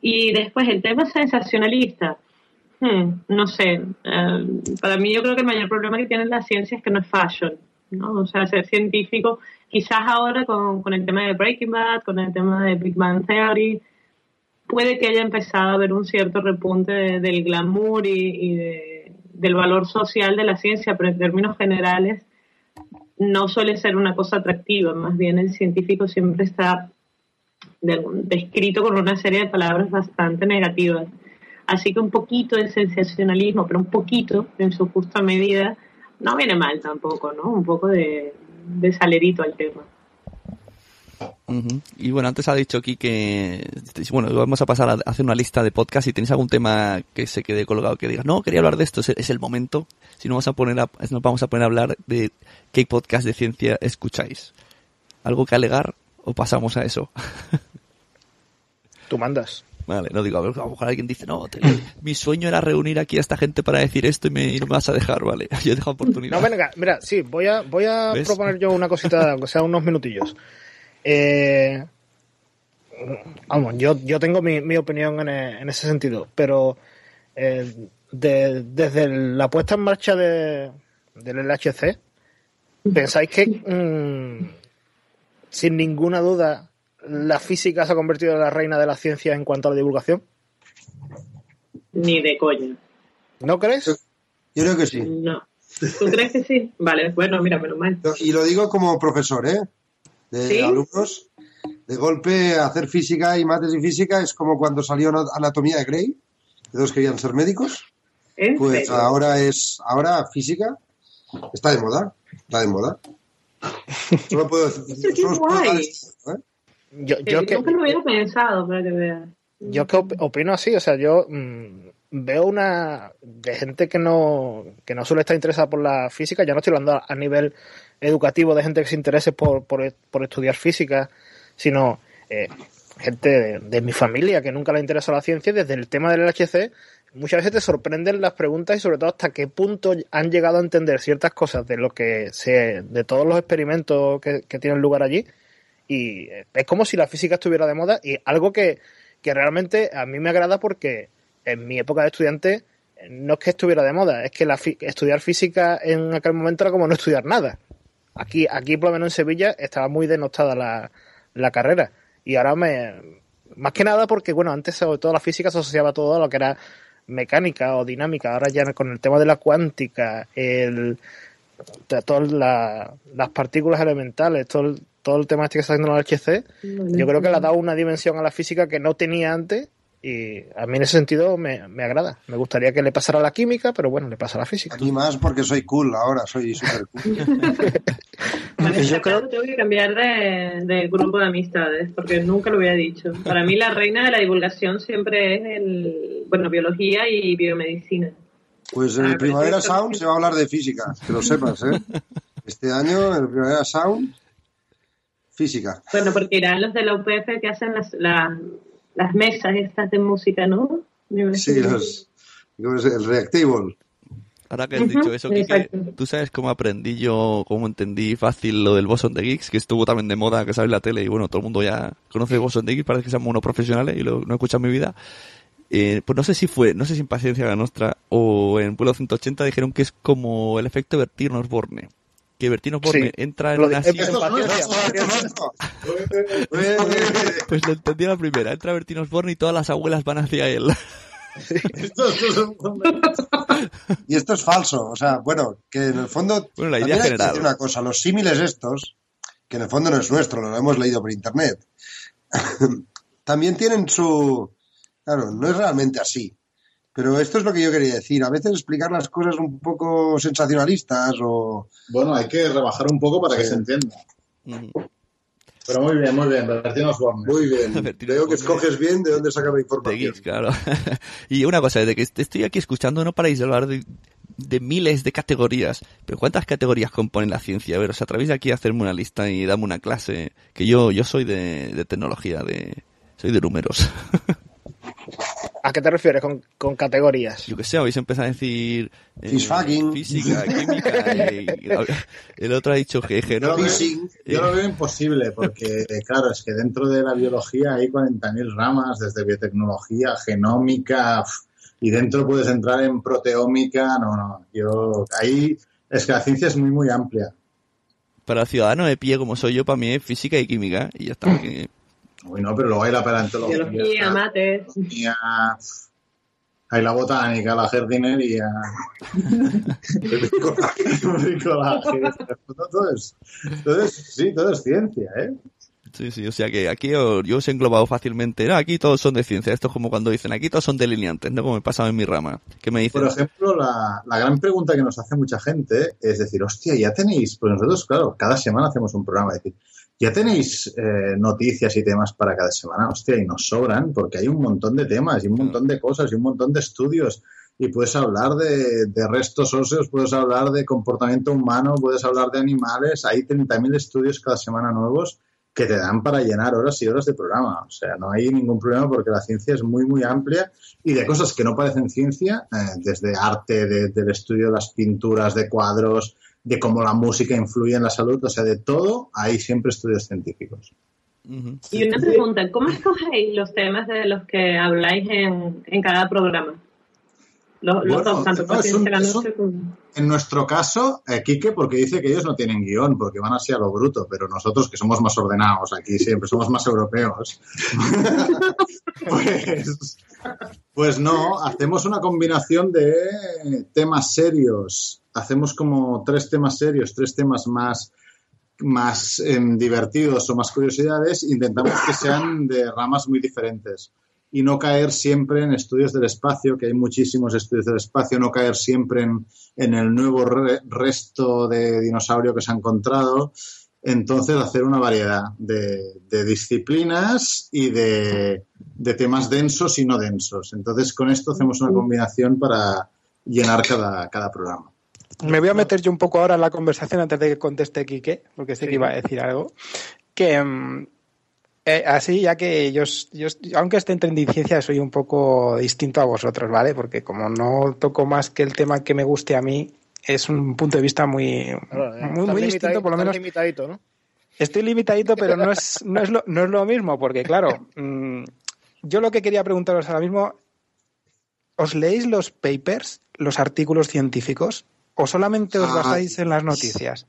Y después el tema sensacionalista. Hmm, no sé. Eh, para mí yo creo que el mayor problema que tiene la ciencia es que no es fashion. ¿no? O sea, ser científico, quizás ahora con, con el tema de Breaking Bad, con el tema de Big Bang Theory, puede que haya empezado a haber un cierto repunte del glamour y, del valor social de la ciencia, pero en términos generales no suele ser una cosa atractiva, más bien el científico siempre está descrito con una serie de palabras bastante negativas. Así que un poquito de sensacionalismo, pero un poquito, en su justa medida, no viene mal tampoco, ¿no? Un poco de, de salerito al tema. Y bueno, antes ha dicho aquí que, bueno, vamos a pasar a hacer una lista de podcasts. Si tenéis algún tema que se quede colgado, que digas, no, quería hablar de esto, es, es el momento. Si no, vamos a poner a, nos vamos a poner a hablar de qué podcast de ciencia escucháis. ¿Algo que alegar o pasamos a eso? Tú mandas. Vale, no digo, a, ver, a lo mejor alguien dice, no, te- mi sueño era reunir aquí a esta gente para decir esto y me, y no me vas a dejar, vale. Yo he dejado oportunidad. No, venga, mira, sí, voy a, voy a ¿Ves? proponer yo una cosita, aunque sea unos minutillos. Eh, vamos, yo, yo tengo mi, mi opinión en, en ese sentido, pero eh, de- desde la puesta en marcha de, del LHC, ¿pensáis que mm, sin ninguna duda la física se ha convertido en la reina de la ciencia en cuanto a la divulgación? Ni de coña. ¿No crees? Yo creo que sí. No. ¿Tú crees que sí? Vale, bueno, mira, menos mal. Y lo digo como profesor, ¿eh? De ¿Sí? alumnos. De golpe, hacer física y mates y física es como cuando salió Ana- Anatomía de Grey, que todos querían ser médicos. ¿En Pues serio? ahora es, ahora física está de moda, está de moda. Solo puedo, Eso qué solo puedo guay. esto, ¿eh? Yo, yo que, Nunca lo hubiera pensado, para que veas. Yo que op- opino así, o sea, yo mm, veo una de gente que no que no suele estar interesada por la física, ya no estoy hablando a, a nivel educativo de gente que se interese por, por, por estudiar física, sino eh, gente de, de mi familia que nunca le interesa la ciencia. Desde el tema del LHC muchas veces te sorprenden las preguntas y sobre todo hasta qué punto han llegado a entender ciertas cosas de lo que se de todos los experimentos que, que tienen lugar allí y eh, es como si la física estuviera de moda y algo que, que realmente a mí me agrada porque en mi época de estudiante eh, no es que estuviera de moda, es que la estudiar física en aquel momento era como no estudiar nada. Aquí, aquí por lo menos en Sevilla estaba muy denostada la, la carrera y ahora me... Más que nada porque, bueno, antes sobre todo la física se asociaba todo a lo que era mecánica o dinámica, ahora ya con el tema de la cuántica, el, todas la- las partículas elementales, todo el, todo el tema este que está haciendo la HC, yo creo que le ha dado una dimensión a la física que no tenía antes y a mí en ese sentido me, me agrada. Me gustaría que le pasara la química, pero bueno, le pasa la física. A mí más porque soy cool ahora, soy súper cool. Para Yo creo- clase tengo que cambiar de, de grupo de amistades, porque nunca lo hubiera dicho. Para mí la reina de la divulgación siempre es el, bueno, biología y biomedicina. Pues en Ah, el Primavera perfecto. Sound se va a hablar de física, que lo sepas, ¿eh? Este año en el Primavera Sound, física. Bueno, porque irán los de la UPF que hacen las, la- las mesas estas de música, ¿no? Sí, los, el Reactable. Ahora que has dicho eso, exacto. ¿tú sabes cómo aprendí yo, cómo entendí fácil lo del Boson de Geeks? Que estuvo también de moda, que sale en la tele y bueno, todo el mundo ya conoce el Boson de Geeks, parece que sean unos profesionales y lo, no he escuchado en mi vida. Eh, pues no sé si fue, no sé si en Paciencia la Nostra o en Pueblo 180 dijeron que es como el efecto Bertino Osborne. Que Bertino Osborne Sí. entra en Lo una silla... Pues lo entendí la primera. Entra Bertino Osborne y todas las abuelas van hacia él. Y esto es falso, o sea, bueno, que en el fondo Bueno, la idea general. una cosa, los símiles estos, que en el fondo no es nuestro, lo hemos leído por internet, también tienen su... Claro, no es realmente así, pero esto es lo que yo quería decir, a veces explicar las cosas un poco sensacionalistas o... Bueno, hay que rebajar un poco para que se entienda. Pero muy bien, muy bien. Bertino Osborne. Muy bien, Bertino veo que escoges bien de dónde saca la De información. Geeks, claro. y una cosa, desde que est- estoy aquí escuchando no paráis de hablar de, de miles de categorías. Pero ¿cuántas categorías componen la ciencia? A ver, os atrevéis aquí a hacerme una lista y darme una clase. Que yo, yo soy de, de tecnología, de soy de números. ¿A qué te refieres con, con categorías? yo que sé, habéis empezado a decir... eh, Fishfucking. Física, química... y- y- el otro ha dicho que... Yo lo, veo, yo lo veo imposible porque, claro, es que dentro de la biología hay 40.000 ramas, desde biotecnología, genómica, y dentro puedes entrar en proteómica. No, no, yo ahí es que la ciencia es muy, muy amplia. Para el ciudadano de pie como soy yo, para mí es física y química. Y ya está. Uy, no, pero luego hay la paleontología, Biología, mates. hay la botánica, la jardinería, el bricolaje, el bricolaje. Todo, todo es, todo es- sí, todo es ciencia, ¿eh? Sí, sí, o sea que aquí yo, yo os he englobado fácilmente. No, aquí todos son de ciencia. Esto es como cuando dicen, aquí todos son delineantes, ¿no? Como me pasaba en mi rama. Que me dicen, Por ejemplo, la, la gran pregunta que nos hace mucha gente es decir, hostia, ya tenéis, pues nosotros, claro, cada semana hacemos un programa, es decir, ya tenéis eh, noticias y temas para cada semana, hostia, y nos sobran, porque hay un montón de temas y un montón de cosas y un montón de estudios. Y puedes hablar de, de restos óseos, puedes hablar de comportamiento humano, puedes hablar de animales. Hay 30.000 estudios cada semana nuevos que te dan para llenar horas y horas de programa. O sea, no hay ningún problema porque la ciencia es muy, muy amplia y de cosas que no parecen ciencia, eh, desde arte, de- del estudio de las pinturas, de cuadros, de cómo la música influye en la salud, o sea, de todo, hay siempre estudios científicos. Y una pregunta, ¿cómo escogéis los temas de los que habláis en, en cada programa? Los, los Bueno, dos, tanto no, por es un- Ciencia es Canónica como... En nuestro caso, eh, Quique, porque dice que ellos no tienen guion, porque van así a lo bruto, pero nosotros que somos más ordenados aquí siempre, somos más europeos, pues, pues no, hacemos una combinación de temas serios, hacemos como tres temas serios, tres temas más más em, divertidos o más curiosidades, intentamos que sean de ramas muy diferentes y no caer siempre en estudios del espacio, que hay muchísimos estudios del espacio, no caer siempre en, en el nuevo re- resto de dinosaurio que se ha encontrado. Entonces, hacer una variedad de, de disciplinas y de, de temas densos y no densos. Entonces, con esto hacemos una combinación para llenar cada, cada programa. Me voy a meter yo un poco ahora en la conversación antes de que conteste Quique, porque sé que iba a decir algo. Que mm, eh, así, ya que yo, yo, aunque esté en tendencia, soy un poco distinto a vosotros, ¿vale? Porque como no toco más que el tema que me guste a mí, es un punto de vista muy, Claro, eh, muy, distinto, por lo menos. limitadito, ¿no? Estoy limitadito, pero no es, no es, lo, no es lo mismo, porque claro, mm, yo lo que quería preguntaros ahora mismo, ¿os leéis los papers, los artículos científicos, o solamente os Ah, basáis en las noticias?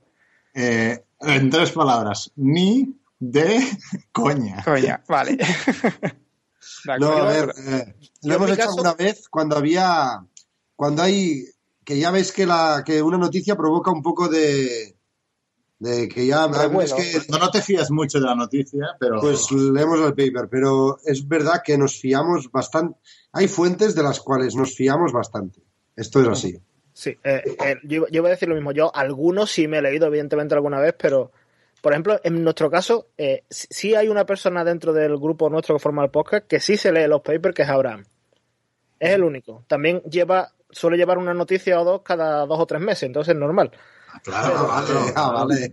Eh, en tres palabras, ni de coña. Coña, vale. No, a ver, eh, lo hemos hecho caso- alguna vez cuando había, cuando hay, que ya ves que la, que una noticia provoca un poco de, de que ya, es que, No, no te fías mucho de la noticia, pero pues leemos el paper, pero es verdad que nos fiamos bastante, hay fuentes de las cuales nos fiamos bastante. Esto es así. Sí, eh, eh, yo, yo iba a decir lo mismo. Yo algunos sí me he leído, evidentemente, alguna vez, pero, por ejemplo, en nuestro caso, eh, sí- hay una persona dentro del grupo nuestro que forma el podcast que sí se lee los papers, que es Abraham. Es el único. También lleva, suele llevar una noticia o dos cada dos o tres meses, entonces es normal. claro, Ah, vale, ah, vale.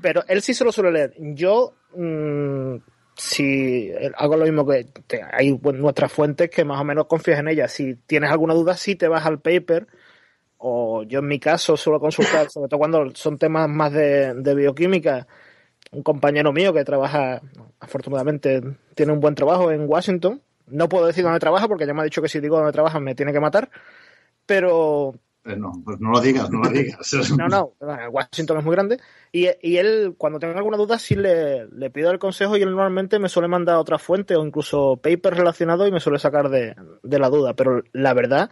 Pero él sí se lo suele leer. Yo, mm, si eh, hago lo mismo que te- hay nuestras fuentes que más o menos confías en ellas. Si tienes alguna duda, sí te vas al paper. O yo en mi caso suelo consultar, sobre todo cuando son temas más de, de bioquímica. Un compañero mío que trabaja, afortunadamente, tiene un buen trabajo en Washington. No puedo decir dónde trabaja porque ya me ha dicho que si digo dónde trabaja me tiene que matar. Pero Eh, no, pues no lo digas, no lo digas. no, no, Washington es muy grande. Y, y él, cuando tenga alguna duda, sí le, le pido el consejo y él normalmente me suele mandar otra fuente o incluso papers relacionados y me suele sacar de, de la duda. Pero la verdad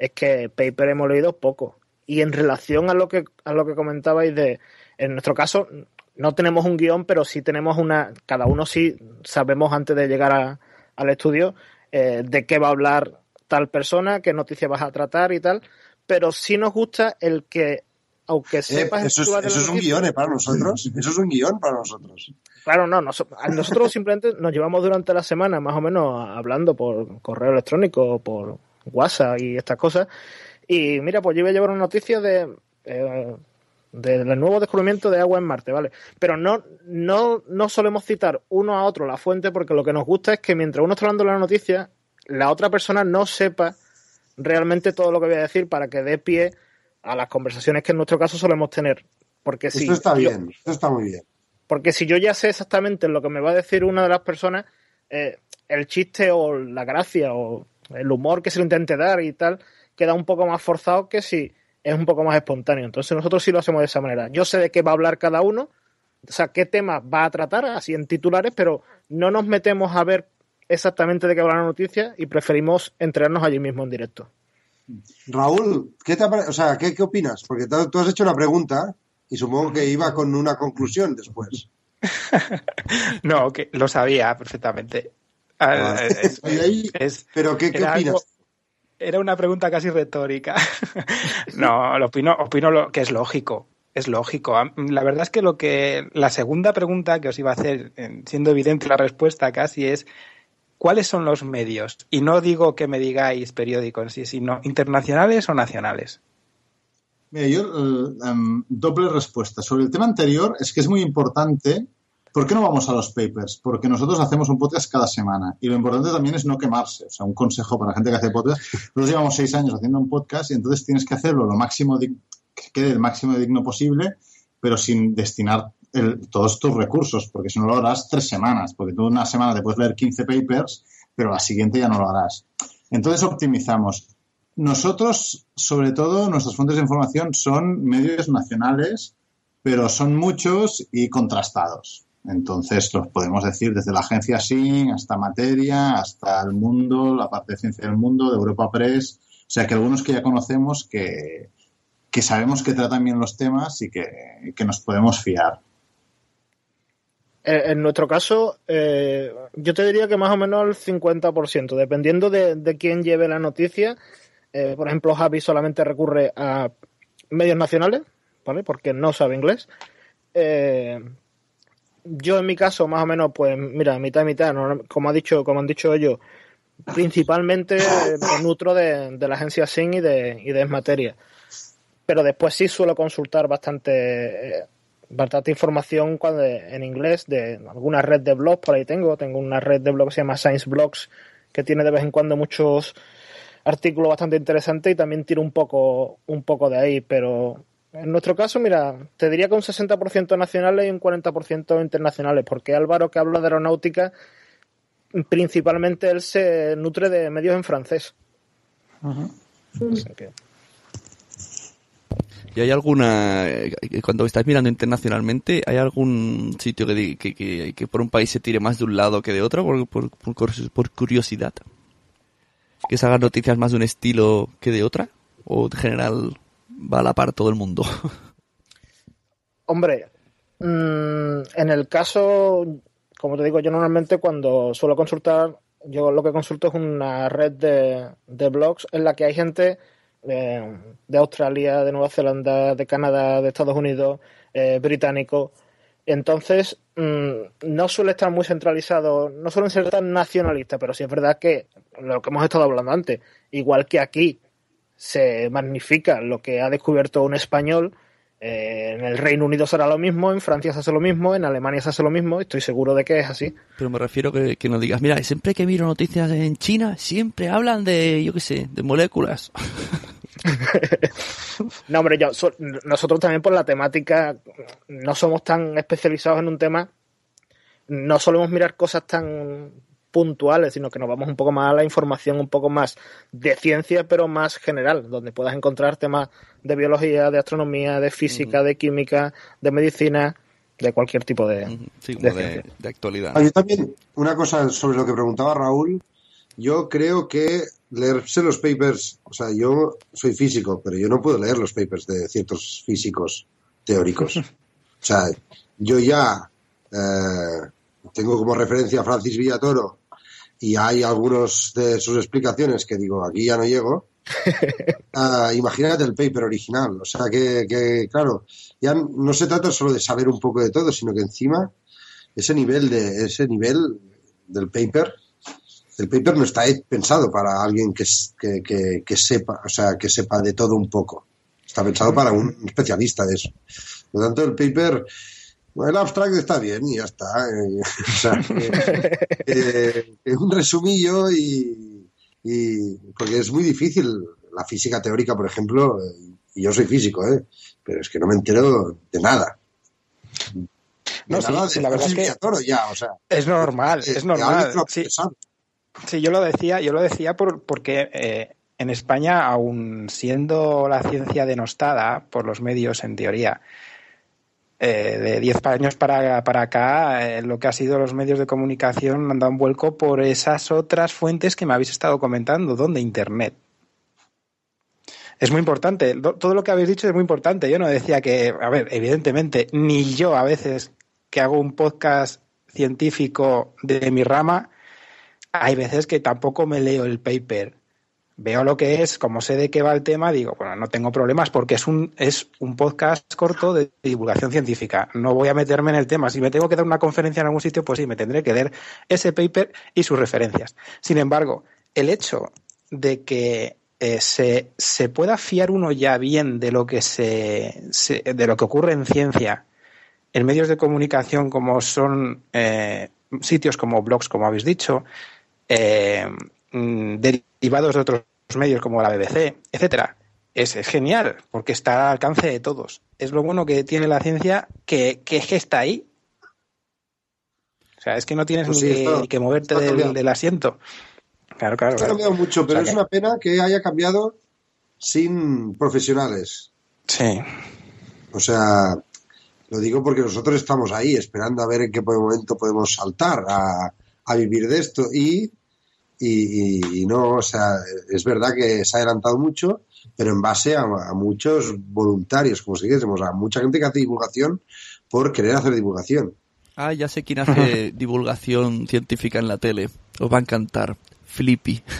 es que paper hemos leído poco. Y en relación a lo que, a lo que comentabais de, en nuestro caso, no tenemos un guion, pero sí tenemos una, cada uno sí sabemos antes de llegar a- al estudio eh, de qué va a hablar tal persona, qué noticia vas a tratar y tal. Pero sí nos gusta el que, aunque Eh, sepas eso es, estructurar eso es un guion eh, para nosotros. Eso es un guion para nosotros. Claro, no, a nosotros simplemente nos llevamos durante la semana más o menos hablando por correo electrónico, por WhatsApp y estas cosas. Y mira, pues yo iba a llevar una noticia de eh, del nuevo descubrimiento de agua en Marte, ¿vale? Pero no, no, no solemos citar uno a otro la fuente porque lo que nos gusta es que mientras uno está hablando de la noticia, la otra persona no sepa realmente todo lo que voy a decir para que dé pie a las conversaciones que en nuestro caso solemos tener. Porque si esto está yo- bien, esto está muy bien. porque si yo ya sé exactamente lo que me va a decir una de las personas, eh, el chiste o la gracia o el humor que se le intente dar y tal, queda un poco más forzado que si es un poco más espontáneo. Entonces nosotros sí lo hacemos de esa manera. Yo sé de qué va a hablar cada uno, o sea, qué tema va a tratar, así en titulares, pero no nos metemos a ver exactamente de qué va la noticia y preferimos enterarnos allí mismo en directo. Raúl, ¿qué, te o sea, ¿qué, qué opinas? Porque tú tú has hecho una pregunta y supongo que iba con una conclusión después. no, que lo sabía perfectamente. Ah, Ah. es- ahí, es- Pero ¿qué, qué era opinas? algo- Era una pregunta casi retórica. no, lo opino, opino lo, que es lógico. Es lógico. La verdad es que lo que la segunda pregunta que os iba a hacer, eh, siendo evidente la respuesta casi, es ¿cuáles son los medios? Y no digo que me digáis periódicos en sí, sino internacionales o nacionales. Mira, yo, eh, em, doble respuesta. Sobre el tema anterior, es que es muy importante. ¿Por qué no vamos a los papers? Porque nosotros hacemos un podcast cada semana y lo importante también es no quemarse. O sea, un consejo para la gente que hace podcast. Nosotros llevamos seis años haciendo un podcast y entonces tienes que hacerlo lo máximo, que quede el máximo digno posible, pero sin destinar todos tus recursos, porque si no lo harás tres semanas, porque tú una semana te puedes leer 15 papers, pero la siguiente ya no lo harás. Entonces optimizamos. Nosotros, sobre todo, nuestras fuentes de información son medios nacionales, pero son muchos y contrastados. Entonces, los podemos decir desde la agencia SIN hasta Materia, hasta El Mundo, la parte de Ciencia del Mundo, de Europa Press. O sea, que algunos que ya conocemos que, que sabemos que tratan bien los temas y que, que nos podemos fiar. Eh, En nuestro caso, eh, yo te diría que más o menos el 50%, dependiendo de, de quién lleve la noticia. Eh, por ejemplo, Javi solamente recurre a medios nacionales, ¿vale? Porque no sabe inglés. Eh, yo en mi caso, más o menos, pues mira, mitad y mitad, como ha dicho, como han dicho ellos, principalmente me nutro de, de la agencia SIN y de, y de Esmateria. Pero después sí suelo consultar bastante, eh, bastante información cuando, en inglés de alguna red de blogs, por ahí tengo, tengo una red de blogs que se llama Science Blogs, que tiene de vez en cuando muchos artículos bastante interesantes y también tiro un poco, un poco de ahí, pero en nuestro caso, mira, te diría que un 60% nacionales y un 40% internacionales, porque Álvaro, que habla de aeronáutica, principalmente él se nutre de medios en francés. Así que- ¿Y hay alguna, eh, cuando estáis mirando internacionalmente, hay algún sitio que, que, que, que por un país se tire más de un lado que de otro, por, por, por por curiosidad? ¿Que se hagan noticias más de un estilo que de otra? ¿O en general va a la par todo el mundo? Hombre, mm, en el caso, como te digo, yo normalmente cuando suelo consultar, yo lo que consulto es una red de, de blogs en la que hay gente eh, de Australia, de Nueva Zelanda, de Canadá, de Estados Unidos, eh, británico. Entonces, mm, no suele estar muy centralizado, no suelen ser tan nacionalistas, pero sí es verdad que lo que hemos estado hablando antes, igual que aquí se magnifica lo que ha descubierto un español, eh, en el Reino Unido será lo mismo, en Francia se hace lo mismo, en Alemania se hace lo mismo, estoy seguro de que es así. Pero me refiero que, que no digas, mira, siempre que miro noticias en China, siempre hablan de, yo qué sé, de moléculas. No, hombre, yo, so- nosotros también por la temática no somos tan especializados en un tema, no solemos mirar cosas tan puntuales, sino que nos vamos un poco más a la información un poco más de ciencia, pero más general, donde puedas encontrar temas de biología, de astronomía, de física, de química, de medicina, de cualquier tipo de, Sí, de actualidad. Ah, yo también, una cosa sobre lo que preguntaba Raúl, yo creo que leerse los papers, o sea, yo soy físico, pero yo no puedo leer los papers de ciertos físicos teóricos. O sea, yo ya eh, tengo como referencia a Francis Villatoro y hay algunos de sus explicaciones que digo, aquí ya no llego. Ah, imagínate el paper original. O sea que, que, claro, ya no se trata solo de saber un poco de todo, sino que encima ese nivel de ese nivel del paper el paper no está pensado para alguien que, que, que- que sepa o sea que sepa de todo un poco está pensado para un especialista de eso por lo tanto el paper el abstract está bien y ya está eh, o sea que un resumillo y, y porque es muy difícil la física teórica por ejemplo eh, y yo soy físico eh pero es que no me entero de nada de No, nada sí, de la verdad es que- ya o sea Es normal, es normal. Sí. Sí, yo lo decía, yo lo decía por, porque eh, en España, aun siendo la ciencia denostada por los medios en teoría, eh, de 10 años para, para acá, eh, lo que ha sido los medios de comunicación han dado un vuelco por esas otras fuentes que me habéis estado comentando, donde Internet. Es muy importante, Do- todo lo que habéis dicho es muy importante. Yo no decía que, a ver, evidentemente, ni yo a veces que hago un podcast científico de mi rama, hay veces que tampoco me leo el paper. Veo lo que es, como sé de qué va el tema, digo, bueno, no tengo problemas porque es un, es un podcast corto de divulgación científica. No voy a meterme en el tema. Si me tengo que dar una conferencia en algún sitio, pues sí, me tendré que leer ese paper y sus referencias. Sin embargo, el hecho de que eh, se, se, pueda fiar uno ya bien de lo que se, se, de lo que ocurre en ciencia en medios de comunicación como son eh, sitios como blogs, como habéis dicho, eh, mm, derivados de otros medios como la BBC, etcétera, es, es, genial porque está al alcance de todos. Es lo bueno que tiene la ciencia que, que, que está ahí. O sea, es que no tienes Pues ni, sí, que, está- ni que moverte del, asiento. Claro, claro. Claro. cambiado mucho, pero O sea es que- una pena que haya cambiado sin profesionales. Sí. O sea, lo digo porque nosotros estamos ahí esperando a ver en qué momento podemos saltar a, a vivir de esto y, y, y- y no, o sea, es verdad que se ha adelantado mucho, pero en base a, a muchos voluntarios, como si dijésemos, a mucha gente que hace divulgación por querer hacer divulgación. Ah, ya sé quién hace divulgación científica en la tele. Os va a encantar. Flippy.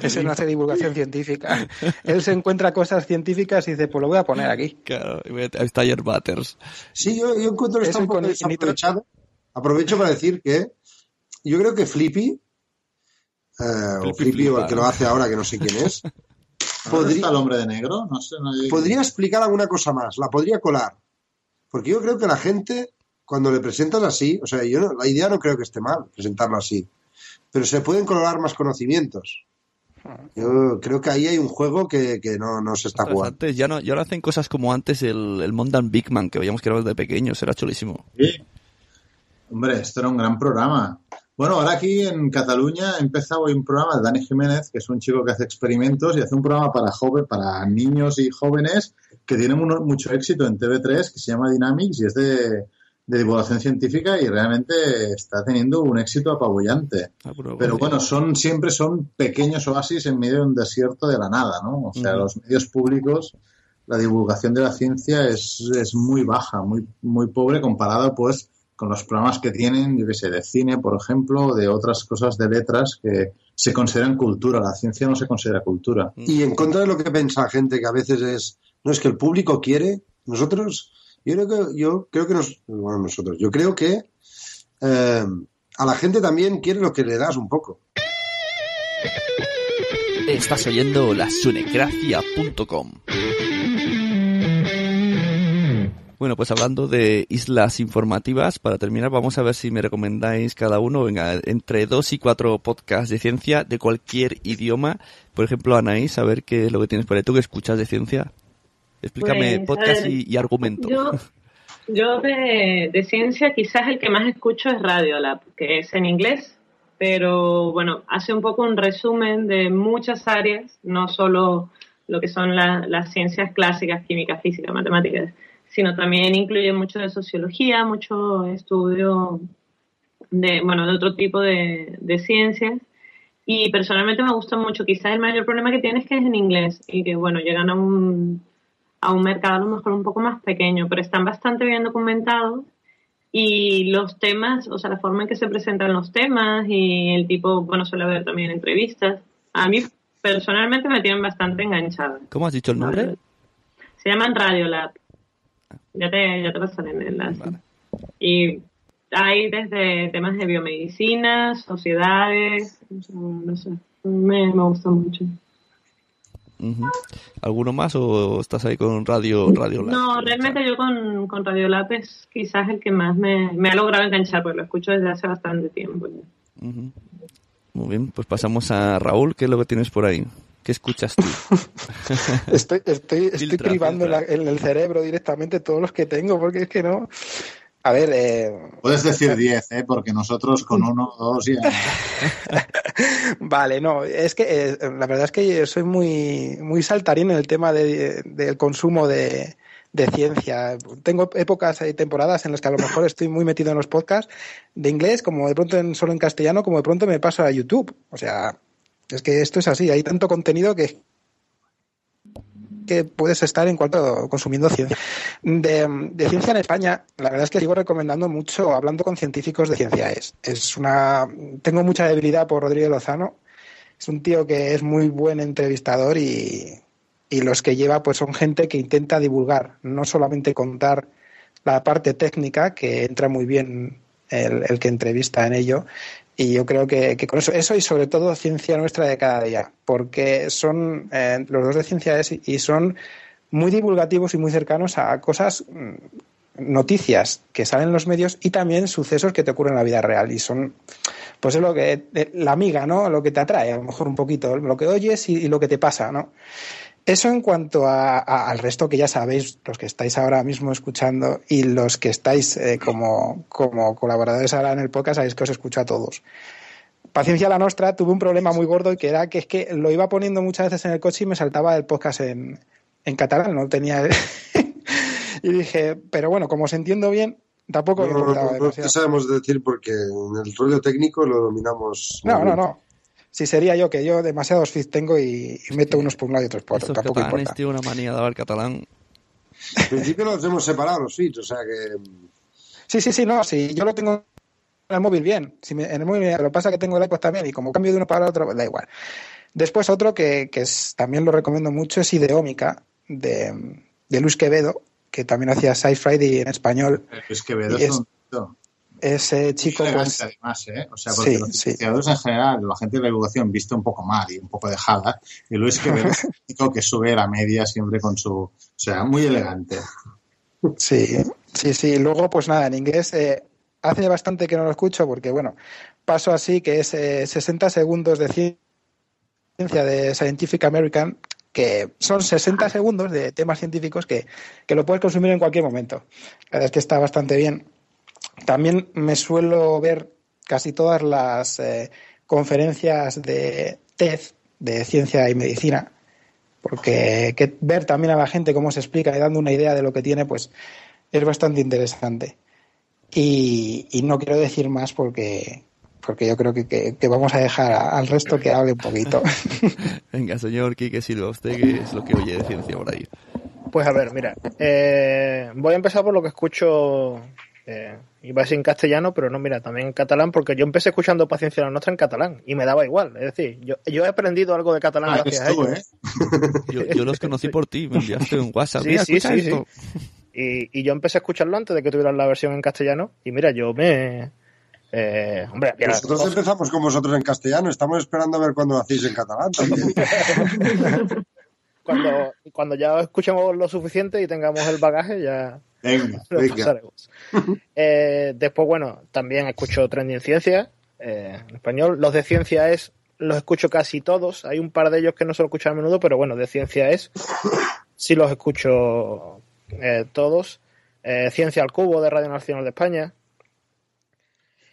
Ese no hace divulgación científica. Él se encuentra cosas científicas y dice, pues lo voy a poner aquí. Claro, está Ayer Butters. Sí, yo, yo encuentro que está un poco desaprovechado. Aprovecho para decir que yo creo que Flippy, eh, o Flippy Flippy o el que lo hace ahora, que no sé quién es, ¿Dónde podría, está el hombre de negro? No sé, no hay- podría explicar alguna cosa más, la podría colar. Porque yo creo que la gente, cuando le presentas así, o sea, yo no- la idea no creo que esté mal, presentarlo así, pero se pueden colar más conocimientos. Yo creo que ahí hay un juego que, que no, no se está jugando. antes ya no, ya no hacen cosas como antes el, el Mondan Big Man, que veíamos que era de pequeños, era chulísimo. Sí. Hombre, esto era un gran programa. Bueno, ahora aquí en Cataluña ha empezado un programa de Dani Jiménez, que es un chico que hace experimentos y hace un programa para joven, para niños y jóvenes que tiene mu- mucho éxito en TV3, que se llama Dynamics y es de, de divulgación científica y realmente está teniendo un éxito apabullante. Ah, pero bueno, son siempre son pequeños oasis en medio de un desierto de la nada, ¿no? O sea, los medios públicos, la divulgación de la ciencia es, es muy baja, muy, muy pobre comparado, pues, con los programas que tienen, yo qué sé, de cine, por ejemplo, de otras cosas de letras que se consideran cultura. La ciencia no se considera cultura. Y en contra de lo que piensa la gente, que a veces es, no es que el público quiere, nosotros, yo creo que, yo creo que nos, bueno, nosotros, yo creo que eh, a la gente también quiere lo que le das un poco. Estás oyendo la sunecracia.com. Bueno, pues hablando de islas informativas, para terminar vamos a ver si me recomendáis cada uno, venga, entre dos y cuatro podcasts de ciencia de cualquier idioma. Por ejemplo, Anaís, a ver qué es lo que tienes por ahí. ¿Tú que escuchas de ciencia? Explícame Pues, podcast ver, y, y argumento. Yo, yo de, de ciencia quizás el que más escucho es Radiolab, que es en inglés, pero bueno, hace un poco un resumen de muchas áreas, no solo lo que son la- las ciencias clásicas, química, física, matemáticas, sino también incluye mucho de sociología, mucho estudio de, bueno, de otro tipo de, de ciencias. Y personalmente me gusta mucho. Quizás el mayor problema que tiene es que es en inglés y que, bueno, llegan a un, a un mercado a lo mejor un poco más pequeño, pero están bastante bien documentados y los temas, o sea, la forma en que se presentan los temas y el tipo, bueno, suele haber también entrevistas. A mí personalmente me tienen bastante enganchada. ¿Cómo has dicho el nombre? Se llaman Radiolab. Ya te, ya te pasaré el enlace. Vale. Y hay desde temas de biomedicina, sociedades, no sé, me, me gusta mucho. ¿Alguno más o estás ahí con Radio Radio? No, realmente yo con, con Radiolab es quizás el que más me, me ha logrado enganchar, porque lo escucho desde hace bastante tiempo. Muy bien, pues pasamos a Raúl. ¿Qué es lo que tienes por ahí? ¿Qué escuchas tú? Estoy, estoy, estoy Filtra, privando en, la- filtra. en el cerebro directamente todos los que tengo, porque es que no. A ver, eh, Puedes decir 10, ¿eh? Porque nosotros con uno o dos ya... Vale, no, es que eh, la verdad es que soy muy, muy saltarín en el tema de- del consumo de, de ciencia. Tengo épocas y temporadas en las que a lo mejor estoy muy metido en los podcasts de inglés, como de pronto en, solo en castellano, como de pronto me paso a YouTube. O sea, es que esto es así, hay tanto contenido que que puedes estar en cuanto consumiendo ciencia. De, ciencia en España, la verdad es que sigo recomendando mucho, hablando con científicos de ciencia. Es, es una, tengo mucha debilidad por Rodrigo Lozano. Es un tío que es muy buen entrevistador y, y los que lleva pues son gente que intenta divulgar, no solamente contar la parte técnica, que entra muy bien el, el que entrevista en ello, y yo creo que, que, con eso, eso y sobre todo ciencia nuestra de cada día, porque son eh, los dos de ciencia es y son muy divulgativos y muy cercanos a cosas, noticias que salen en los medios y también sucesos que te ocurren en la vida real. Y son, pues es lo que, la amiga, ¿no? Lo que te atrae, a lo mejor un poquito, lo que oyes y lo que te pasa, ¿no? Eso en cuanto a, a, al resto que ya sabéis, los que estáis ahora mismo escuchando y los que estáis eh, como, como, colaboradores ahora en el podcast, sabéis que os escucho a todos. Paciencia la Nostra tuve un problema muy gordo y que era que es que lo iba poniendo muchas veces en el coche y me saltaba el podcast en, en catalán, no tenía... y dije, pero bueno, como os entiendo bien, tampoco no, me no, no, no sabemos decir porque en el rollo técnico lo dominamos. No, no, no. Si sería yo, que yo demasiados feeds tengo y, y meto unos por un lado y otros por otro. Tampoco importa. tiene una manía de hablar catalán. En principio los hemos separado los feeds, o sea que. Sí, sí, sí, no, sí, yo lo tengo en el móvil bien. Si me, en el móvil, lo que pasa es que tengo el iPod también y como cambio de uno para el otro, da igual. Después otro que, que es, también lo recomiendo mucho es Ideómica, de, de Luis Quevedo, que también hacía Sci Friday en español. Luis Quevedo es, un ese chico pues, además, ¿eh? o sea, porque sí, los sí. en general, la gente de la divulgación viste un poco mal y un poco dejada, y Luis Quevedo es el chico que sube la media siempre con su, o sea, muy elegante. Sí, sí, sí. Luego, pues nada, en inglés eh, hace bastante que no lo escucho porque, bueno, paso así que es eh, 60 segundos de ciencia de Scientific American que son 60 segundos de temas científicos que, que lo puedes consumir en cualquier momento. La verdad es que está bastante bien. También me suelo ver casi todas las eh, conferencias de TED, de ciencia y medicina, porque que ver también a la gente cómo se explica y dando una idea de lo que tiene, pues es bastante interesante. Y, y no quiero decir más porque, porque yo creo que, que, que vamos a dejar al resto que hable un poquito. Venga, señor Quique Silva, ¿usted qué es lo que oye de ciencia por ahí? Pues a ver, mira, eh, voy a empezar por lo que escucho eh, iba a decir en castellano, pero no, mira, también en catalán, porque yo empecé escuchando Paciencia la Nostra en catalán y me daba igual. Es decir, yo, yo he aprendido algo de catalán Ah, gracias tú, a ellos. ¿eh? Yo, yo los conocí por ti, me enviaste un WhatsApp. Sí, Mira, sí, sí, esto. Y, y yo empecé a escucharlo antes de que tuvieran la versión en castellano y mira, yo me... Eh, hombre, mira, Nosotros empezamos con vosotros en castellano, estamos esperando a ver cuándo hacéis en catalán también. cuando, cuando ya escuchemos lo suficiente y tengamos el bagaje, ya Venga, venga. Eh, después, bueno, también escucho Trending Ciencia eh, en español. Los de ciencia es, los escucho casi todos. Hay un par de ellos que no se lo escucho a menudo, pero bueno, de ciencia es, sí los escucho eh, todos. Ciencia al Cubo de Radio Nacional de España.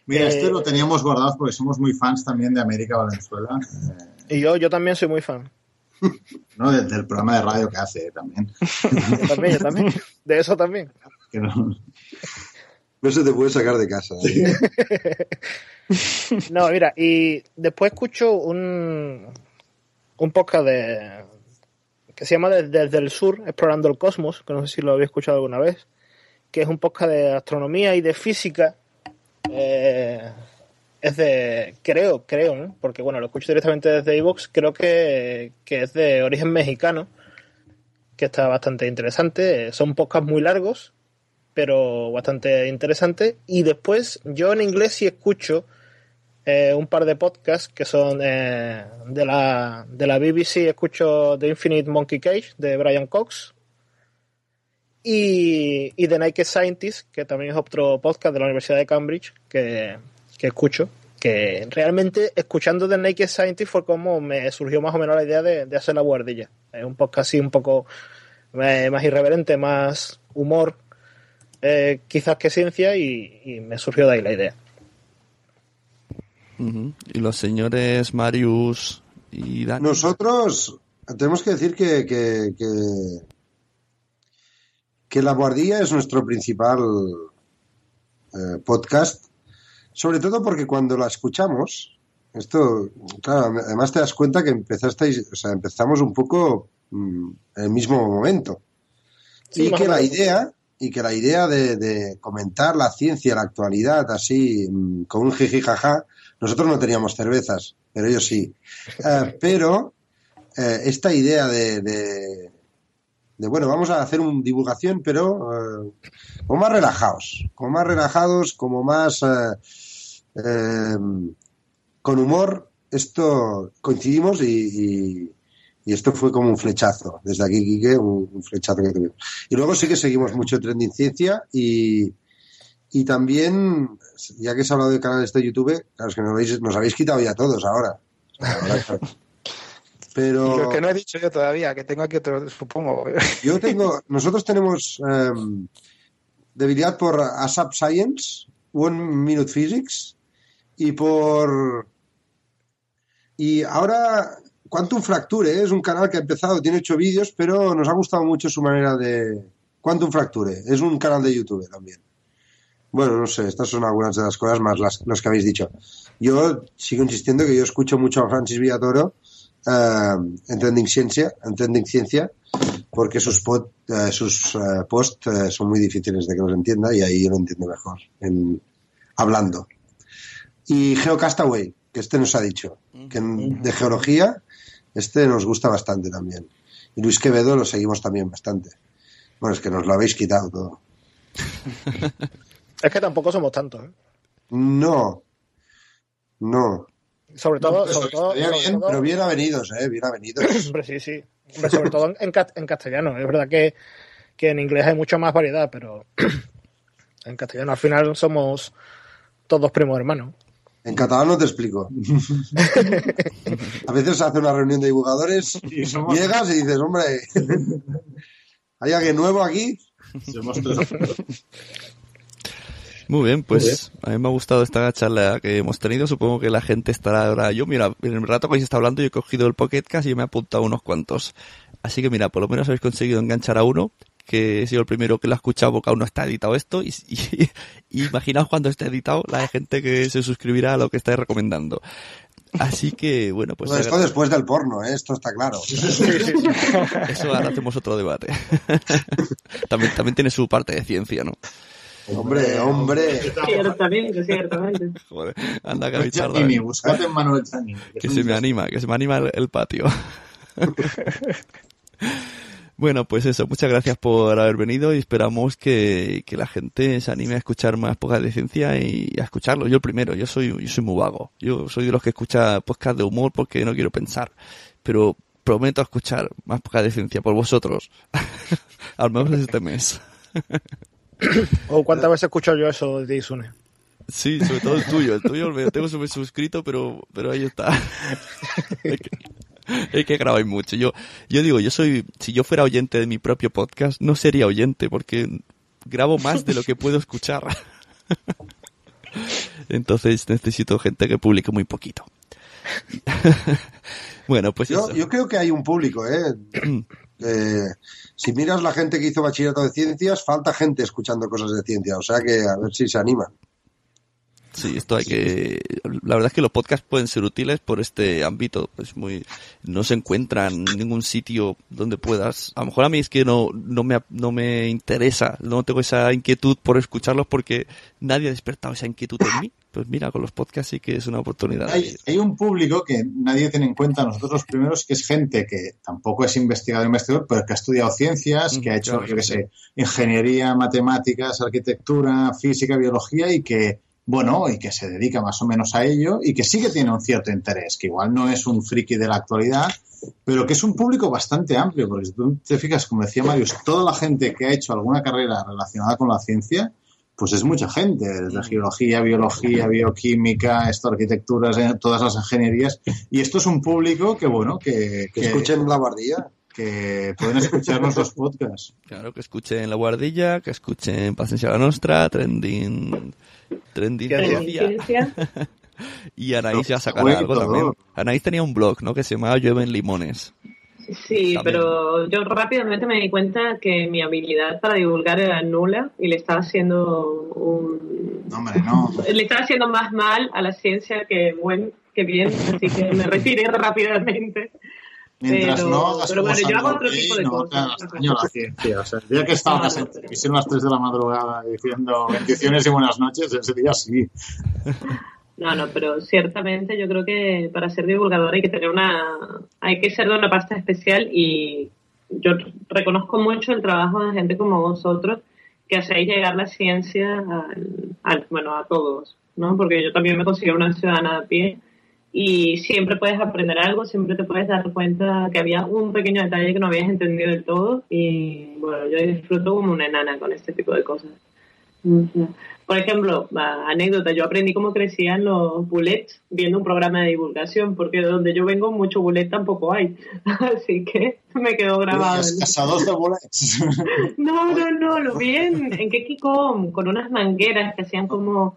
Mira, este lo teníamos guardado porque somos muy fans también de América Valenzuela, Y yo, yo también soy muy fan. ¿no? Del, del programa de radio que hace también. Yo también, yo también. De eso también. Que no- No se te puede sacar de casa. ¿eh? No, mira, y después escucho un, un podcast de que se llama Desde, el Sur, Explorando el Cosmos, que no sé si lo habéis escuchado alguna vez, que es un podcast de astronomía y de física. Eh, es de, creo, creo, porque bueno, lo escucho directamente desde iVoox, creo que, que es de origen mexicano, que está bastante interesante. Son podcasts muy largos, pero bastante interesante. Y después, yo en inglés sí escucho eh, un par de podcasts que son eh, de, la, de la BBC, escucho The Infinite Monkey Cage de Brian Cox y, y The Naked Scientist, que también es otro podcast de la Universidad de Cambridge que, que escucho. Que realmente escuchando The Naked Scientist fue como me surgió más o menos la idea de, de hacer la guardilla. Es un podcast así un poco eh, más irreverente, más humor, eh, quizás que ciencia, y, y me surgió de ahí la idea. Y los señores Marius y Dani. Nosotros tenemos que decir que, que, que, que La Guardilla es nuestro principal eh, podcast, sobre todo porque cuando la escuchamos, esto, claro, además te das cuenta que empezasteis, o sea, empezamos un poco mm, en el mismo momento. Sí, y que la idea, y que la idea de, de comentar la ciencia, la actualidad, así, mm, con un jiji jaja, nosotros no teníamos cervezas, pero ellos sí. Eh, pero eh, esta idea de, de, de, bueno, vamos a hacer una divulgación, pero eh, como más relajados, como más relajados, como más eh, eh, con humor, esto coincidimos y, y- y esto fue como un flechazo. Desde aquí, Quique, un, un flechazo que tuvimos. Y luego sí que seguimos mucho Trending Ciencia y, y también, ya que se ha hablado de canales de YouTube, claro, es que nos habéis, nos habéis quitado ya todos ahora. Pero Lo que no he dicho yo todavía, que tengo aquí otro, supongo. yo tengo, nosotros tenemos em, debilidad por ASAP Science, One Minute Physics y por y ahora Quantum Fracture ¿eh? es un canal que ha empezado, tiene ocho vídeos, pero nos ha gustado mucho su manera de Quantum Fracture, es un canal de YouTube también. Bueno, no sé, estas son algunas de las cosas más las, las que habéis dicho. Yo sigo insistiendo que yo escucho mucho a Francis Villatoro eh, en Trending Ciencia, en Trending Ciencia, porque sus, pod- eh, sus eh, posts eh, son muy difíciles de que los entienda y ahí yo lo entiendo mejor, en, hablando. Y Geocastaway, que este nos ha dicho, que de geología, este nos gusta bastante también. Y Luis Quevedo lo seguimos también bastante. Bueno, es que nos lo habéis quitado todo. Es que tampoco somos tantos. ¿eh? No, no. Sobre todo, pero sobre todo, estaría sobre bien, todo- Pero bien avenidos, ¿eh? Bien avenidos. Hombre, sí, sí. Hombre, sobre todo en castellano. Es verdad que, que en inglés hay mucha más variedad, pero en castellano al final somos todos primos hermanos. En catalán no te explico. A veces se hace una reunión de divulgadores, Y somos- llegas y dices, hombre, ¿hay alguien nuevo aquí? Somos tres. Muy bien, pues a mí me ha gustado esta charla que hemos tenido. Supongo que la gente estará ahora. Yo, mira, en el rato que se está hablando, yo he cogido el Pocket Cast y me he apuntado unos cuantos. Así que mira, por lo menos habéis conseguido enganchar a uno, que he sido el primero que lo ha escuchado porque aún no está editado esto. Y, y- y imaginaos cuando esté editado la de gente que se suscribirá a lo que estáis recomendando. Así que, bueno, pues Bueno, esto después del porno, ¿eh? esto está claro. eso ahora hacemos otro debate. también, también tiene su parte de ciencia, ¿no? Hombre, hombre. Ciertamente, ciertamente. Joder, anda, Charda, Giannini, buscad en Manuel que se me anima, que se me anima el, el patio. Bueno, pues eso, muchas gracias por haber venido y esperamos que, que la gente se anime a escuchar más podcast de ciencia y a escucharlo. Yo el primero, yo soy, yo soy muy vago. Yo soy de los que escucha podcast de humor porque no quiero pensar. Pero prometo escuchar más podcast de ciencia por vosotros. Al menos este mes. ¿O cuántas veces escucho yo eso de Isune? Sí, sobre todo el tuyo. El tuyo me tengo suscrito, pero, pero ahí está. es, que, grabáis mucho. Yo, yo digo, yo soy, si yo fuera oyente de mi propio podcast, no sería oyente porque grabo más de lo que puedo escuchar. Entonces necesito gente que publique muy poquito. bueno, pues Yo, eso. yo creo que hay un público, ¿eh? Eh, si miras la gente que hizo bachillerato de ciencias, falta gente escuchando cosas de ciencia. O sea que a ver si se anima. Sí, esto hay que. La verdad es que los podcasts pueden ser útiles por este ámbito. Es muy. No se encuentra en ningún sitio donde puedas. A lo mejor a mí es que no, no me, no me interesa, no tengo esa inquietud por escucharlos porque nadie ha despertado esa inquietud en mí. Pues mira, con los podcasts sí que es una oportunidad. Hay, hay un público que nadie tiene en cuenta, nosotros los primeros, que es gente que tampoco es investigador investigador, pero que ha estudiado ciencias, que ha hecho, claro, yo qué sí. sé, ingeniería, matemáticas, arquitectura, física, biología y que, bueno, y que se dedica más o menos a ello y que sí que tiene un cierto interés, que igual no es un friki de la actualidad, pero que es un público bastante amplio, porque si tú te fijas, como decía Marius, toda la gente que ha hecho alguna carrera relacionada con la ciencia, pues es mucha gente, desde geología, biología, bioquímica, esto, arquitecturas, eh, todas las ingenierías. Y esto es un público que, bueno, que, Que escuchen la guardilla. Que pueden escuchar nuestros podcasts. Claro, que escuchen La Guardilla, que escuchen Paciencia la Nostra, Trending. Trending. Y Anaís ya sacará algo todo. también. Anaís tenía un blog, ¿no? Que se llamaba Llueven Limones. Sí, También. pero yo rápidamente me di cuenta que mi habilidad para divulgar era nula y le estaba haciendo un... No, hombre, no. Le estaba haciendo más mal a la ciencia que, buen, que bien, así que me retiré rápidamente. Mientras Pero- no hagas pero bueno, yo hago otro tipo de no cosas. daño la ciencia. O sea, el día que estabas en televisión a las 3 de la madrugada diciendo bendiciones y buenas noches, ese día sí. No, no, pero ciertamente yo creo que para ser divulgador hay que tener una, hay que ser de una pasta especial y yo reconozco mucho el trabajo de gente como vosotros que hacéis llegar la ciencia al, al- bueno, a todos, ¿no? Porque yo también me considero una ciudadana de pie y siempre puedes aprender algo, siempre te puedes dar cuenta que había un pequeño detalle que no habías entendido del todo y bueno, yo disfruto como una enana con este tipo de cosas. Por ejemplo, anécdota, yo aprendí cómo crecían los bullets viendo un programa de divulgación, porque de donde yo vengo mucho bullet tampoco hay, así que me quedó grabado. Los cazadores de bullets. No, no, no, lo vi en, en Kekicom, con unas mangueras que hacían como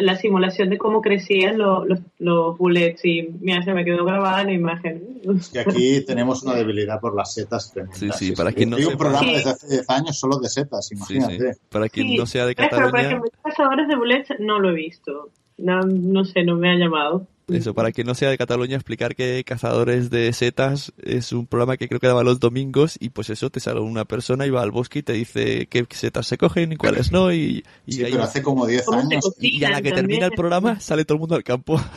la simulación de cómo crecían los, los, los bullets y mira, se me quedó grabada la imagen. Y aquí tenemos una debilidad por las setas. Sí, sí, para quien no Hay un sepa. programa Sí. desde hace 10 años solo de setas, Sí, imagínate. sí. Para quien Sí, no sea de pero, por Cataluña, ejemplo, cazadores de bullets no lo he visto. No, no sé, no me ha llamado. Eso, para quien no sea de Cataluña, explicar que Cazadores de Setas es un programa que creo que daba los domingos y pues eso, te sale una persona y va al bosque y te dice qué setas se cogen y cuáles no y, y Sí, ahí- pero hace como 10 ¿Cómo se años. y a la que termina el programa sale todo el mundo al campo.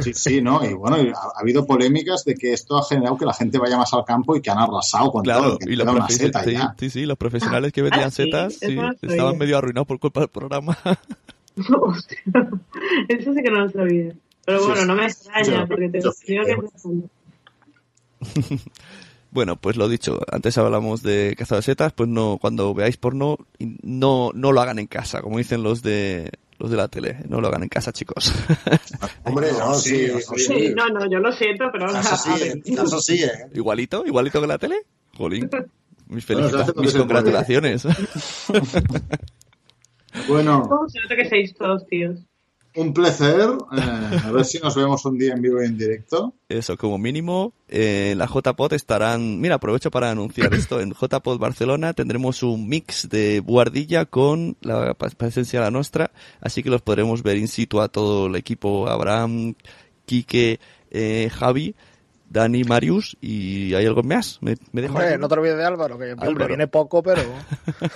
Sí, sí, ¿no? Y bueno, ha, ha habido polémicas de que esto ha generado que la gente vaya más al campo y que han arrasado con Claro, todo, y los, queda una profes- seta sí, ya. sí, sí, los profesionales que vendían Ah, setas sí, estaban medio arruinados por culpa del programa. Hostia, Eso sí que no lo sabía. Pero bueno, sí. no me extraña, Yo- porque te yo digo que. Bueno, pues lo dicho, antes hablamos de cazado de setas, pues no, cuando veáis porno, no, no lo hagan en casa, como dicen los de los de la tele, no lo hagan en casa, chicos. Hombre, no, sí, no, no, yo lo siento, pero Eso sí, eso sí, ¿eh? igualito, igualito que la tele. Jolín. Mis, Bueno, se hace felicita- lo que mis congratulaciones. Bueno, ¿Cómo se nota que seis todos tíos? Un placer. eh, a ver si nos vemos un día en vivo y en directo. Eso, como mínimo, eh, en la JPod estarán... Mira, aprovecho para anunciar esto. En JPod Barcelona tendremos un mix de Buardilla con la presencia de la nuestra, así que los podremos ver in situ a todo el equipo, Abraham, Quique, eh, Javi, Dani, Marius, y hay algo más. Me, me dejo Hombre, no te olvides de Álvaro, que hombre, Álvaro. viene poco, pero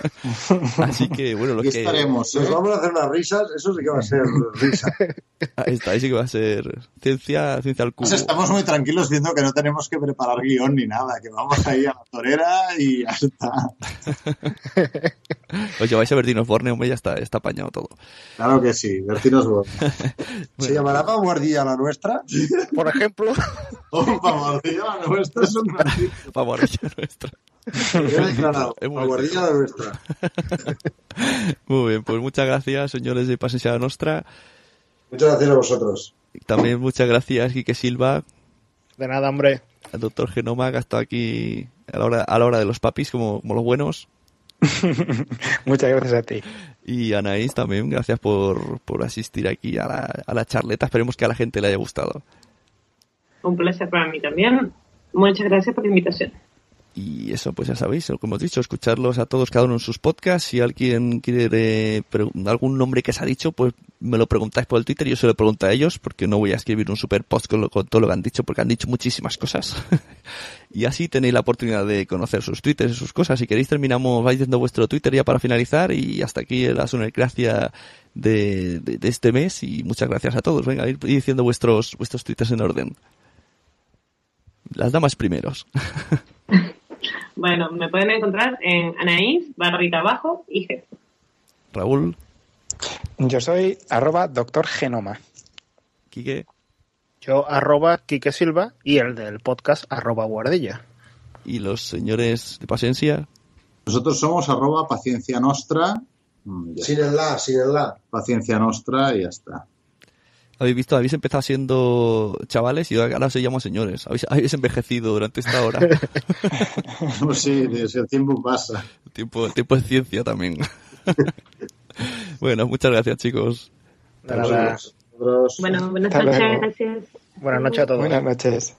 Así que, bueno, lo Y que... estaremos, Nos ¿eh? vamos a hacer unas risas, eso sí que va a ser risa. Ahí está, ahí sí que va a ser ciencia, ciencia al cubo. Pues estamos muy tranquilos viendo que no tenemos que preparar guion ni nada, que vamos ahí a la torera y ya está. Os lleváis a Bertinos Borne, hombre, ya está, está apañado todo. Claro que sí, Bertinos Borne. ¿Se llamará Vanguardia la nuestra? por ejemplo, Opa, Guardilla, la nuestra es un ratito. Favor, ya nuestra. Ya he declarado, Hemos- Vanguardia la nuestra. Muy bien, pues muchas gracias, señores de Pasencia Nostra. Muchas gracias a vosotros. También muchas gracias, Quique Silva, de nada, hombre. al doctor Genoma, que ha estado aquí a la hora, a la hora de los papis, como, como los buenos. Muchas gracias a ti. Y Anaís también, gracias por, por asistir aquí a la, a la charleta. Esperemos que a la gente le haya gustado. Un placer para mí también. Muchas gracias por la invitación. Y eso, pues ya sabéis, como hemos dicho, escucharlos a todos, cada uno en sus podcasts. Si alguien quiere pregun- algún nombre que se ha dicho, pues me lo preguntáis por el Twitter. Yo se lo pregunto a ellos, porque no voy a escribir un super post con, lo- con todo lo que han dicho, porque han dicho muchísimas cosas. y así tenéis la oportunidad de conocer sus twitters y sus cosas. Si queréis, terminamos, vais diciendo vuestro Twitter ya para finalizar. Y hasta aquí la gracia de, de, de este mes. Y muchas gracias a todos. Venga, ir diciendo vuestros, vuestros twitters en orden. Las damas primeros. Bueno, me pueden encontrar en Anaís, barrita abajo y G. Raúl, Yo soy arroba doctor Genoma. Quique. Yo arroba Quique Silva y el del podcast arroba Guardilla. y los señores de Pasencia. Nosotros somos arroba paciencia nostra. Sin el la, sin el la. Paciencia nostra y ya está. Habéis visto, habéis empezado siendo chavales y ahora os llamo señores. Habéis, habéis envejecido durante esta hora. Pues sí, el tiempo pasa. El tiempo, el tiempo es ciencia también. bueno, muchas gracias chicos. Nada. Bueno, buenas Hasta noches, gracias. Buenas noches a todos. Buenas noches.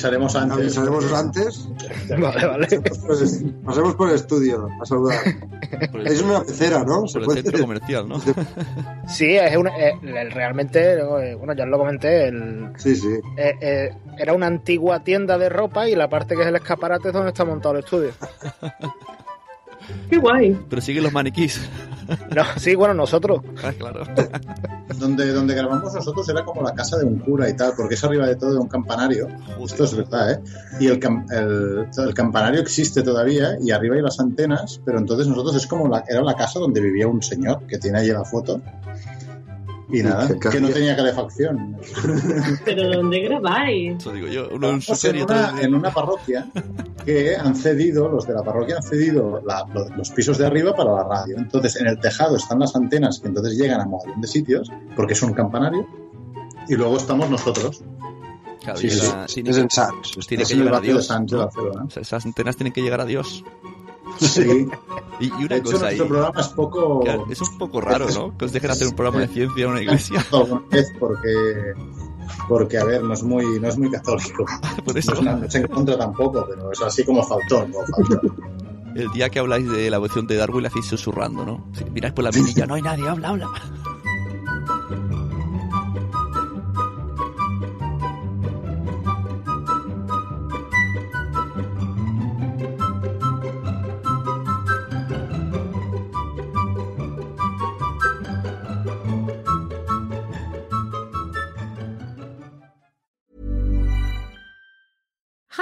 Avisaremos antes. Avisaremos antes. Vale, vale. Pasemos por el estudio a saludar. El, Es una pecera, ¿no? Se por el puede centro comercial, ¿no? Sí, es una, eh, el- realmente, eh, bueno, ya os lo comenté, el, Sí, sí. eh, eh, era una antigua tienda de ropa y la parte que es el escaparate es donde está montado el estudio. Qué guay. Pero siguen los maniquís. No, sí, bueno, nosotros. Ah, claro. Donde, donde grabamos nosotros era como la casa de un cura y tal, porque es arriba de todo de un campanario. Esto es verdad, ¿eh? Y el, cam- el, el campanario existe todavía y arriba hay las antenas, pero entonces nosotros es como la, era la casa donde vivía un señor que tiene ahí la foto. Y nada, que no tenía calefacción. Pero ¿dónde grabáis? Eso digo yo. Uno en súper y en una, en una parroquia que han cedido, los de la parroquia han cedido la- lo- los pisos de arriba para la radio. Entonces, en el tejado están las antenas que entonces llegan a montón de sitios, porque es un campanario, y luego estamos nosotros. Claro, Sí, sí. Es en pues tiene Es que llegar a barrio de Dios. Sánchez de ¿no? Barcelona. O sea, esas antenas tienen que llegar a Dios. Sí. Y, y De una hecho, cosa ahí. nuestro programa es poco... Claro, Es un poco raro, ¿no? Que os dejen hacer un programa de ciencia en una iglesia. vez porque porque a ver no es muy no es muy católico Por no eso, es, una- no es en contra tampoco pero es así como faltó como faltó el día que habláis de la evolución de Darwin, la hacéis susurrando, ¿no? Si miráis por la mirilla, no hay nadie, habla, habla.